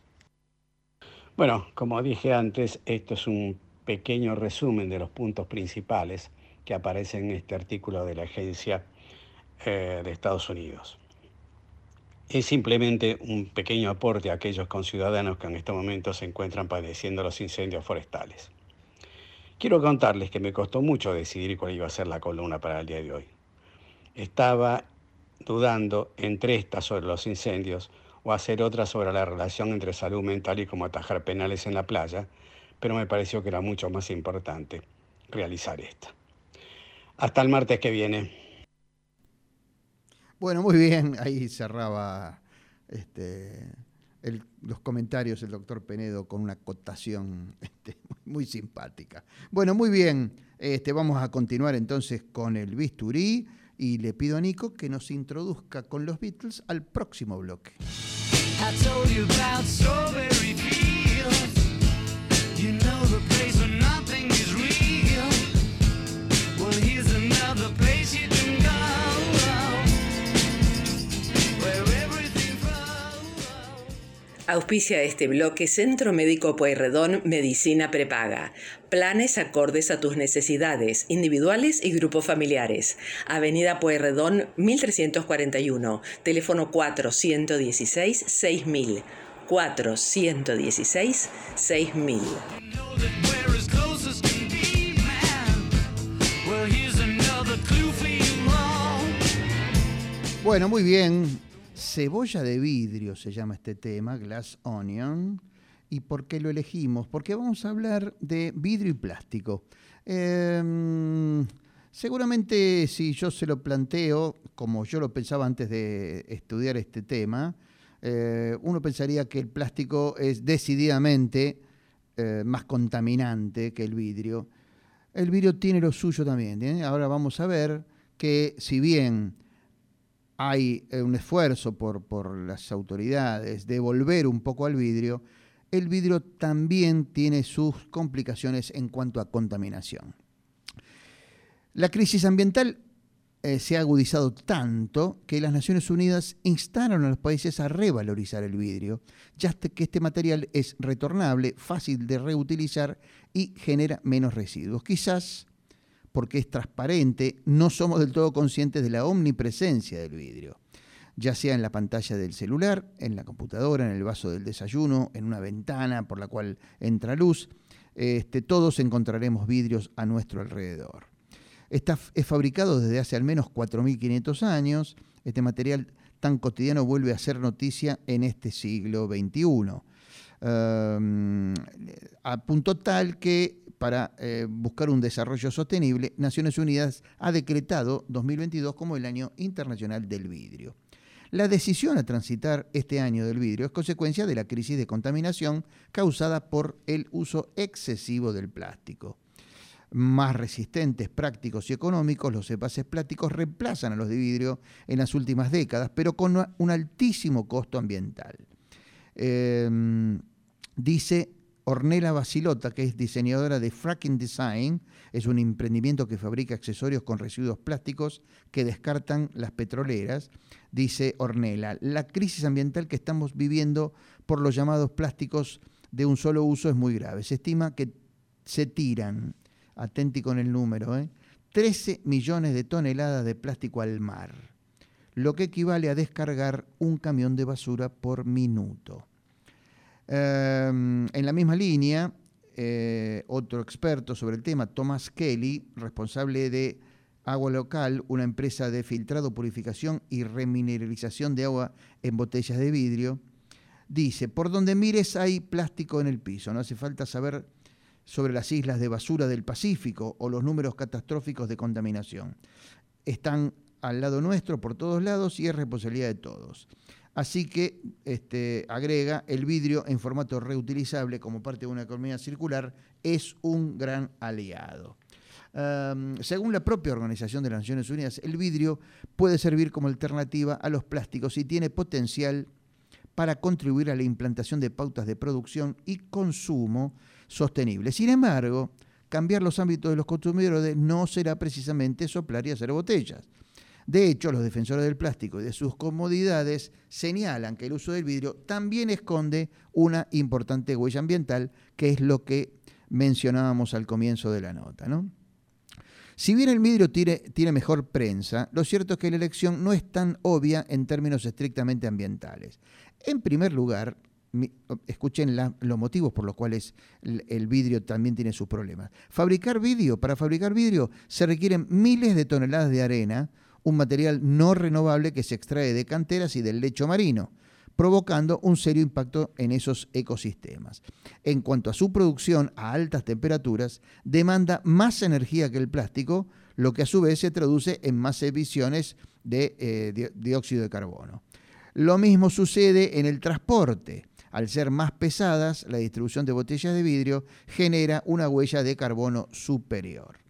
Speaker 6: Bueno, como dije antes, esto es un pequeño resumen de los puntos principales que aparecen en este artículo de la Agencia eh, de Estados Unidos. Es simplemente un pequeño aporte a aquellos conciudadanos que en este momento se encuentran padeciendo los incendios forestales. Quiero contarles que me costó mucho decidir cuál iba a ser la columna para el día de hoy. Estaba dudando entre esta sobre los incendios o hacer otra sobre la relación entre salud mental y cómo atajar penales en la playa, pero me pareció que era mucho más importante realizar esta. Hasta el martes que viene.
Speaker 3: Bueno, muy bien, ahí cerraba este, los comentarios el doctor Penedo con una acotación (laughs) este, muy simpática. Bueno, muy bien, este, vamos a continuar entonces con el bisturí y le pido a Nico que nos introduzca con los Beatles al próximo bloque.
Speaker 7: Auspicia este bloque Centro Médico Pueyrredón Medicina Prepaga. Planes acordes a tus necesidades, individuales y grupos familiares. Avenida Pueyrredón 1341, teléfono 416 6000. 416 6000.
Speaker 4: Know that we're as close as can be, man. Well, here's another clue for you all.
Speaker 3: Bueno, muy bien. Cebolla de vidrio se llama este tema, Glass Onion. ¿Y por qué lo elegimos? Porque vamos a hablar de vidrio y plástico. Em, seguramente si yo se lo planteo, como yo lo pensaba antes de estudiar este tema, eh, uno pensaría que el plástico es decididamente eh, más contaminante que el vidrio. El vidrio tiene lo suyo también. ¿eh? Ahora vamos a ver que si bien hay eh, un esfuerzo por, por las autoridades de volver un poco al vidrio, el vidrio también tiene sus complicaciones en cuanto a contaminación. La crisis ambiental eh, se ha agudizado tanto que las Naciones Unidas instaron a los países a revalorizar el vidrio, ya que este material es retornable, fácil de reutilizar y genera menos residuos. Quizás porque es transparente, no somos del todo conscientes de la omnipresencia del vidrio, ya sea en la pantalla del celular, en la computadora, en el vaso del desayuno, en una ventana por la cual entra luz. Este, todos encontraremos vidrios a nuestro alrededor. Está, es fabricado desde hace al menos 4.500 años. Este material tan cotidiano vuelve a ser noticia en este siglo XXI. Um, a punto tal que para eh, buscar un desarrollo sostenible, Naciones Unidas ha decretado 2022 como el Año Internacional del Vidrio. La decisión a transitar este año del vidrio es consecuencia de la crisis de contaminación causada por el uso excesivo del plástico. Más resistentes, prácticos y económicos, los envases plásticos reemplazan a los de vidrio en las últimas décadas, pero con un altísimo costo ambiental. Eh, dice Ornella Basilota, que es diseñadora de Fracking Design, es un emprendimiento que fabrica accesorios con residuos plásticos que descartan las petroleras. Dice Ornella, la crisis ambiental que estamos viviendo por los llamados plásticos de un solo uso es muy grave. Se estima que se tiran, atenti con el número, ¿eh? 13 millones de toneladas de plástico al mar, lo que equivale a descargar un camión de basura por minuto. Eh, en la misma línea, eh, otro experto sobre el tema, Thomas Kelly, responsable de Agua Local, una empresa de filtrado, purificación y remineralización de agua en botellas de vidrio, dice, por donde mires hay plástico en el piso, no hace falta saber sobre las islas de basura del Pacífico o los números catastróficos de contaminación. Están al lado nuestro por todos lados y es responsabilidad de todos. Así que, este, agrega, el vidrio en formato reutilizable como parte de una economía circular es un gran aliado. Según la propia Organización de las Naciones Unidas, el vidrio puede servir como alternativa a los plásticos y tiene potencial para contribuir a la implantación de pautas de producción y consumo sostenible. Sin embargo, cambiar los ámbitos de los consumidores no será precisamente soplar y hacer botellas. De hecho, los defensores del plástico y de sus comodidades señalan que el uso del vidrio también esconde una importante huella ambiental, que es lo que mencionábamos al comienzo de la nota. ¿no? Si bien el vidrio tiene, mejor prensa, lo cierto es que la elección no es tan obvia en términos estrictamente ambientales. En primer lugar, escuchen los motivos por los cuales el, el, vidrio también tiene sus problemas. Fabricar vidrio, para fabricar vidrio se requieren miles de toneladas de arena, un material no renovable que se extrae de canteras y del lecho marino, provocando un serio impacto en esos ecosistemas. En cuanto a su producción a altas temperaturas, demanda más energía que el plástico, lo que a su vez se traduce en más emisiones de eh, dióxido de carbono. Lo mismo sucede en el transporte. Al ser más pesadas, la distribución de botellas de vidrio genera una huella de carbono superior.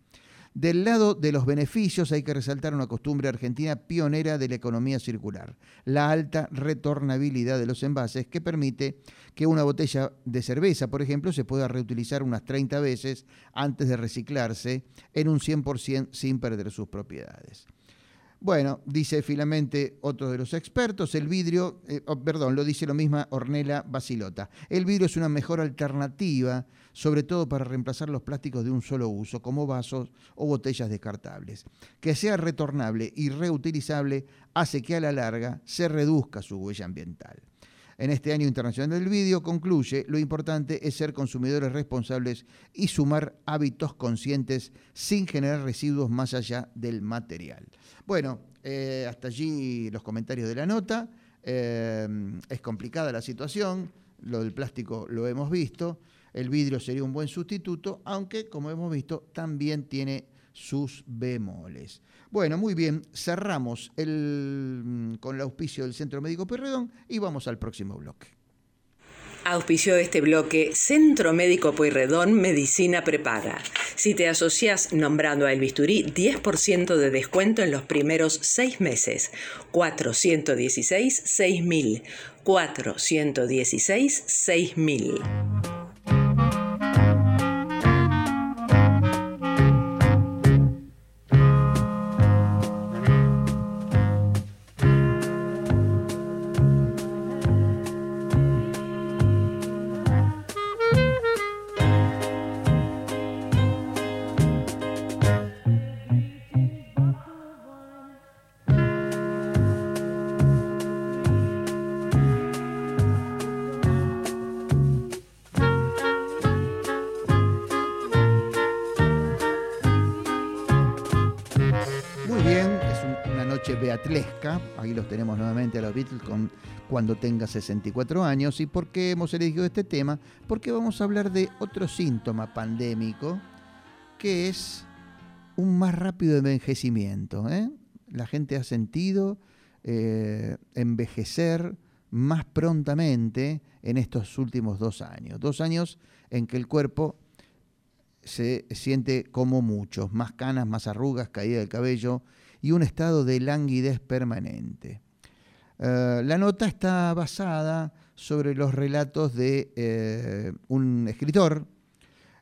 Speaker 3: Del lado de los beneficios hay que resaltar una costumbre argentina pionera de la economía circular, la alta retornabilidad de los envases que permite que una botella de cerveza, por ejemplo, se pueda reutilizar unas 30 veces antes de reciclarse en un 100% sin perder sus propiedades. Bueno, dice finalmente otro de los expertos, el vidrio, eh, oh, perdón, lo dice lo misma Ornella Basilota. El vidrio es una mejor alternativa, sobre todo para reemplazar los plásticos de un solo uso, como vasos o botellas descartables. Que sea retornable y reutilizable hace que a la larga se reduzca su huella ambiental. En este año internacional del vidrio concluye, lo importante es ser consumidores responsables y sumar hábitos conscientes sin generar residuos más allá del material. Bueno, eh, hasta allí los comentarios de la nota. Eh, es complicada la situación, lo del plástico lo hemos visto, el vidrio sería un buen sustituto, aunque como hemos visto también tiene sus bemoles. Bueno, muy bien, cerramos el, mm, con el auspicio del Centro Médico Pueyrredón y vamos al próximo bloque.
Speaker 7: Auspició este bloque Centro Médico Pueyrredón Medicina Prepaga. Si te asocias nombrando a El Bisturí, 10% de descuento en los primeros seis meses.
Speaker 3: 416 6000. 416 6000. Cuando tenga 64 años. ¿Y por qué hemos elegido este tema? Porque vamos a hablar de otro síntoma pandémico, que es un más rápido envejecimiento. ¿eh? La gente ha sentido eh, envejecer más prontamente en estos últimos dos años. Dos años en que el cuerpo se siente como muchos, más canas, más arrugas, caída del cabello y un estado de languidez permanente. Eh, la nota está basada sobre los relatos de eh, un escritor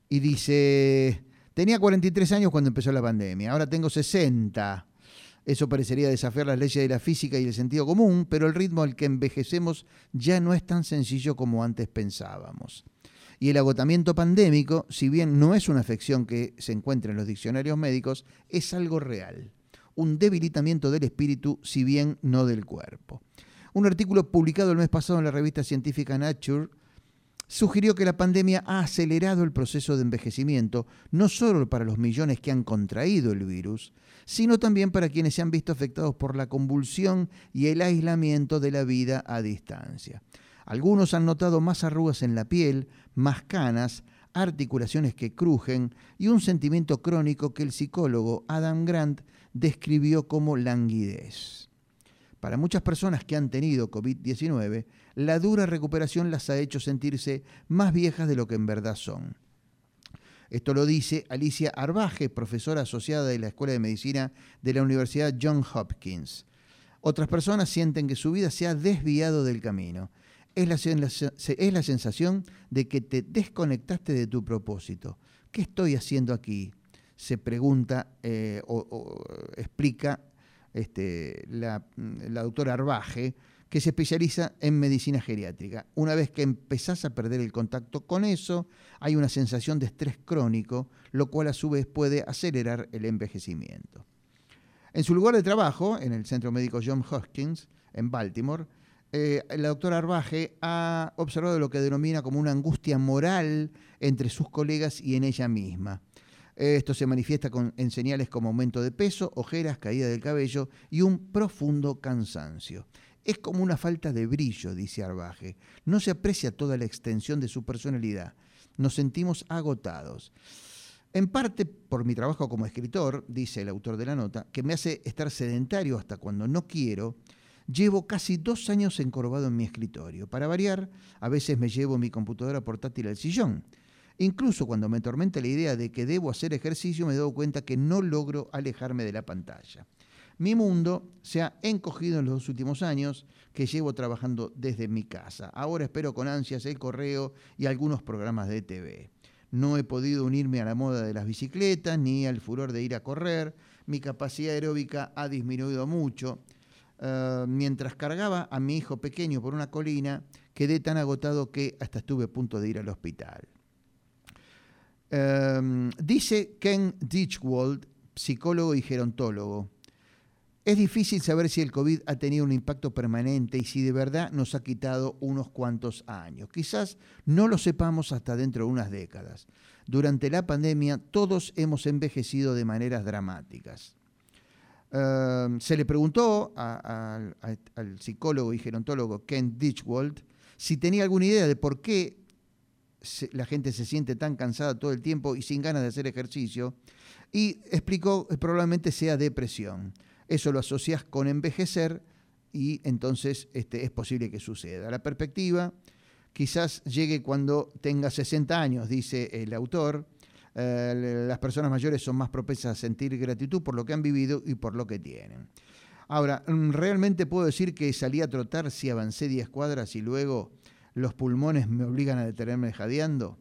Speaker 3: y dice, tenía 43 años cuando empezó la pandemia, ahora tengo 60. Eso parecería desafiar las leyes de la física y el sentido común, pero el ritmo al que envejecemos ya no es tan sencillo como antes pensábamos. Y el agotamiento pandémico, si bien no es una afección que se encuentra en los diccionarios médicos, es algo real. Un debilitamiento del espíritu, si bien no del cuerpo. Un artículo publicado el mes pasado en la revista científica Nature sugirió que la pandemia ha acelerado el proceso de envejecimiento, no solo para los millones que han contraído el virus, sino también para quienes se han visto afectados por la convulsión y el aislamiento de la vida a distancia. Algunos han notado más arrugas en la piel, más canas, articulaciones que crujen y un sentimiento crónico que el psicólogo Adam Grant describió como languidez. Para muchas personas que han tenido COVID-19, la dura recuperación las ha hecho sentirse más viejas de lo que en verdad son. Esto lo dice Alicia Arbaje, profesora asociada de la Escuela de Medicina de la Universidad Johns Hopkins. Otras personas sienten que su vida se ha desviado del camino. Es la, es la sensación de que te desconectaste de tu propósito. ¿Qué estoy haciendo aquí? Se pregunta eh, o, explica este, la, la doctora Arbaje, que se especializa en medicina geriátrica. Una vez que empezás a perder el contacto con eso, hay una sensación de estrés crónico, lo cual a su vez puede acelerar el envejecimiento. En su lugar de trabajo, en el Centro Médico John Hopkins, en Baltimore, eh, la doctora Arbaje ha observado lo que denomina como una angustia moral entre sus colegas y en ella misma. Esto se manifiesta con, en señales como aumento de peso, ojeras, caída del cabello y un profundo cansancio. Es como una falta de brillo, dice Arbaje. No se aprecia toda la extensión de su personalidad. Nos sentimos agotados. En parte por mi trabajo como escritor, dice el autor de la nota, que me hace estar sedentario hasta cuando no quiero, llevo casi dos años encorvado en mi escritorio. Para variar, a veces me llevo mi computadora portátil al sillón. Incluso cuando me tormenta la idea de que debo hacer ejercicio, me doy cuenta que no logro alejarme de la pantalla. Mi mundo se ha encogido en los últimos años que llevo trabajando desde mi casa. Ahora espero con ansias el correo y algunos programas de TV. No he podido unirme a la moda de las bicicletas ni al furor de ir a correr. Mi capacidad aeróbica ha disminuido mucho. Uh, mientras cargaba a mi hijo pequeño por una colina, quedé tan agotado que hasta estuve a punto de ir al hospital. Uh, dice Ken Ditchwold, psicólogo y gerontólogo, es difícil saber si el COVID ha tenido un impacto permanente y si de verdad nos ha quitado unos cuantos años. Quizás no lo sepamos hasta dentro de unas décadas. Durante la pandemia todos hemos envejecido de maneras dramáticas. Uh, se le preguntó al psicólogo y gerontólogo Ken Ditchwold si tenía alguna idea de por qué la gente se siente tan cansada todo el tiempo y sin ganas de hacer ejercicio, y explicó probablemente sea depresión. Eso lo asocias con envejecer y entonces este, es posible que suceda. La perspectiva quizás llegue cuando tenga 60 años, dice el autor. Eh, las personas mayores son más propensas a sentir gratitud por lo que han vivido y por lo que tienen. Ahora, mm, realmente puedo decir que salí a trotar si avancé 10 cuadras y luego los pulmones me obligan a detenerme jadeando.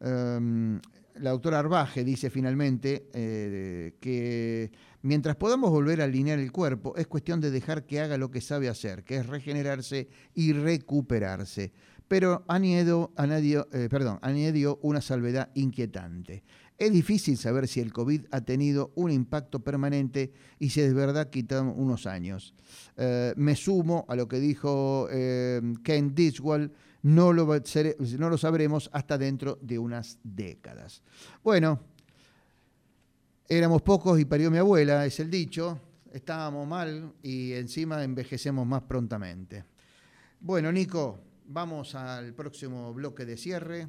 Speaker 3: Um, la doctora Arbaje dice finalmente eh, que mientras podamos volver a alinear el cuerpo, es cuestión de dejar que haga lo que sabe hacer, que es regenerarse y recuperarse. Pero añadió, eh, añadió una salvedad inquietante. Es difícil saber si el COVID ha tenido un impacto permanente y si de verdad quitan unos años. Eh, me sumo a lo que dijo eh, Ken Ditchwell, no lo, no lo sabremos hasta dentro de unas décadas. Bueno, éramos pocos y parió mi abuela, es el dicho. Estábamos mal y encima envejecemos más prontamente. Bueno, Nico, vamos al próximo bloque de cierre.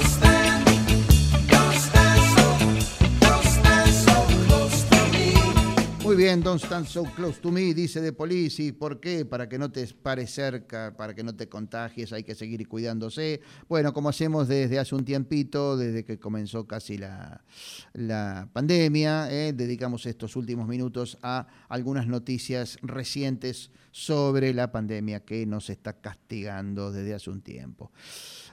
Speaker 3: Muy bien, Don't Stand So Close to Me, dice de Police. ¿Por qué? Para que no te pare cerca, para que no te contagies, hay que seguir cuidándose. Bueno, como hacemos desde hace un tiempito, desde que comenzó casi la, la pandemia, eh, dedicamos estos últimos minutos a algunas noticias recientes sobre la pandemia que nos está castigando desde hace un tiempo.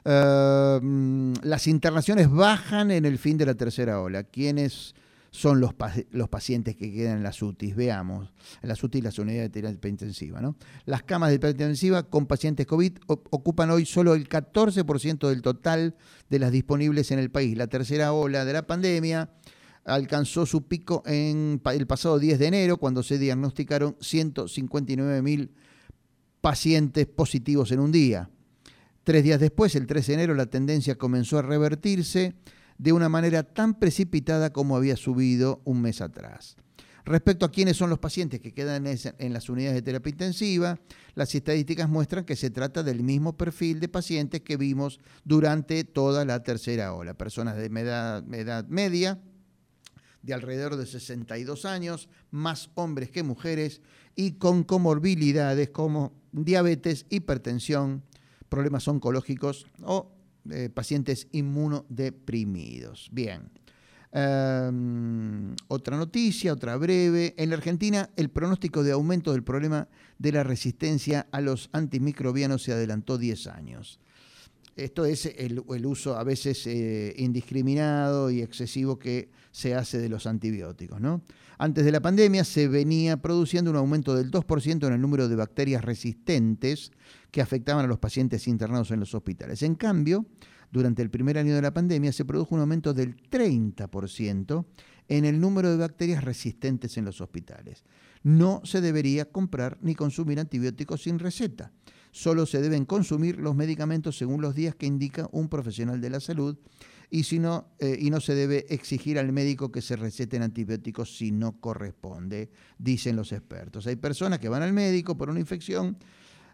Speaker 3: Uh, las internaciones bajan en el fin de la tercera ola. ¿Quiénes son los, los pacientes que quedan en las UTIs? Veamos, en las UTIs, las unidades de terapia intensiva. ¿no? Las camas de terapia intensiva con pacientes COVID ocupan hoy solo el 14% del total de las disponibles en el país. La tercera ola de la pandemia alcanzó su pico en el pasado 10 de enero, cuando se diagnosticaron 159 mil pacientes positivos en un día. Tres días después, el 13 de enero, la tendencia comenzó a revertirse de una manera tan precipitada como había subido un mes atrás. Respecto a quiénes son los pacientes que quedan en las unidades de terapia intensiva, las estadísticas muestran que se trata del mismo perfil de pacientes que vimos durante toda la tercera ola. Personas de edad, media, de alrededor de 62 años, más hombres que mujeres y con comorbilidades como diabetes, hipertensión, problemas oncológicos o eh, pacientes inmunodeprimidos. Bien. Um, otra noticia, otra breve. En la Argentina, el pronóstico de aumento del problema de la resistencia a los antimicrobianos se adelantó 10 años. Esto es el, el uso a veces eh, indiscriminado y excesivo que se hace de los antibióticos. ¿no? Antes de la pandemia se venía produciendo un aumento del 2% en el número de bacterias resistentes que afectaban a los pacientes internados en los hospitales. En cambio, durante el primer año de la pandemia se produjo un aumento del 30% en el número de bacterias resistentes en los hospitales. No se debería comprar ni consumir antibióticos sin receta. Solo se deben consumir los medicamentos según los días que indica un profesional de la salud y, si no, eh, y no se debe exigir al médico que se receten antibióticos si no corresponde, dicen los expertos. Hay personas que van al médico por una infección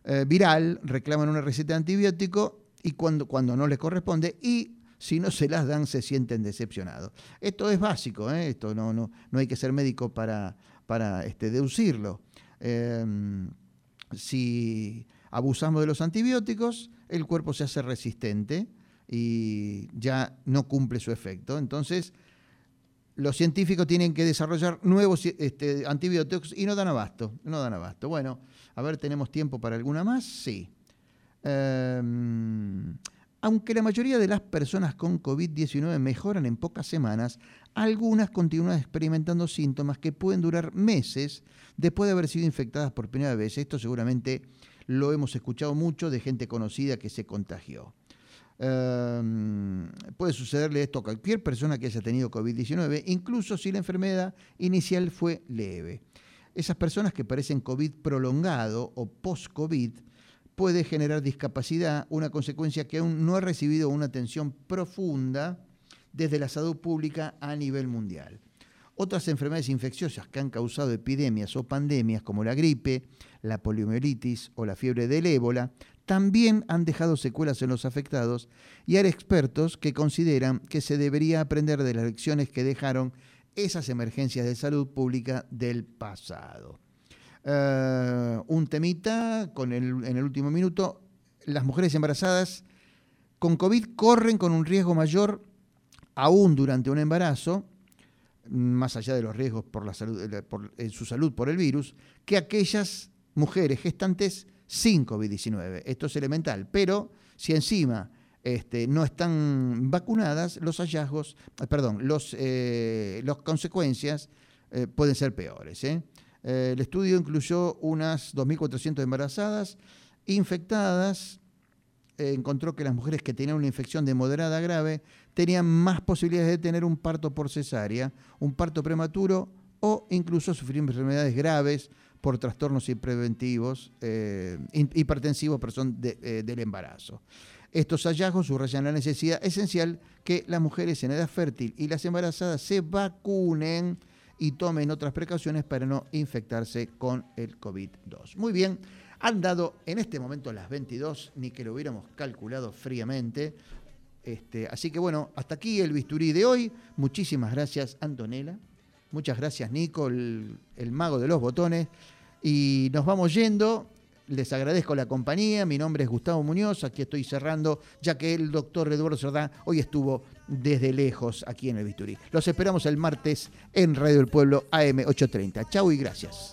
Speaker 3: eh, viral, reclaman una receta de antibiótico y cuando, cuando no les corresponde y si no se las dan se sienten decepcionados. Esto es básico, ¿eh? esto no, no, no hay que ser médico para, para este, deducirlo. Em, si abusamos de los antibióticos, el cuerpo se hace resistente y ya no cumple su efecto. Entonces, los científicos tienen que desarrollar nuevos este, antibióticos y no dan abasto, no dan abasto. Bueno, a ver, ¿tenemos tiempo para alguna más? Sí. Em, aunque la mayoría de las personas con COVID-19 mejoran en pocas semanas, algunas continúan experimentando síntomas que pueden durar meses después de haber sido infectadas por primera vez. Esto seguramente lo hemos escuchado mucho de gente conocida que se contagió. Um, puede sucederle esto a cualquier persona que haya tenido COVID-19, incluso si la enfermedad inicial fue leve. Esas personas que parecen COVID prolongado o post-COVID puede generar discapacidad, una consecuencia que aún no ha recibido una atención profunda desde la salud pública a nivel mundial. Otras enfermedades infecciosas que han causado epidemias o pandemias como la gripe, la poliomielitis o la fiebre del ébola también han dejado secuelas en los afectados y hay expertos que consideran que se debería aprender de las lecciones que dejaron esas emergencias de salud pública del pasado. Uh, un temita con el, en el último minuto, las mujeres embarazadas con COVID corren con un riesgo mayor aún durante un embarazo, más allá de los riesgos por, la salud, por en su salud por el virus, que aquellas mujeres gestantes sin COVID-19. Esto es elemental, pero si encima este, no están vacunadas, los hallazgos, perdón, los, eh, las consecuencias eh, pueden ser peores. ¿eh? el estudio incluyó unas 2.400 embarazadas infectadas. encontró que las mujeres que tenían una infección de moderada a grave tenían más posibilidades de tener un parto por cesárea, un parto prematuro o incluso sufrir enfermedades graves por trastornos hipertentivos, eh, hipertensivos eh, del embarazo. Estos hallazgos subrayan la necesidad esencial que las mujeres en edad fértil y las embarazadas se vacunen y tomen otras precauciones para no infectarse con el COVID-2. Muy bien, han dado en este momento las 22, ni que lo hubiéramos calculado fríamente. Este, así que bueno, hasta aquí el bisturí de hoy. Muchísimas gracias, Antonella. Muchas gracias, Nico, el mago de los botones. Y nos vamos yendo. Les agradezco la compañía. Mi nombre es Gustavo Muñoz. Aquí estoy cerrando, ya que el doctor Eduardo Cerdán hoy estuvo desde lejos aquí en el Bisturí. Los esperamos el martes en Radio del Pueblo AM 830. Chau y gracias.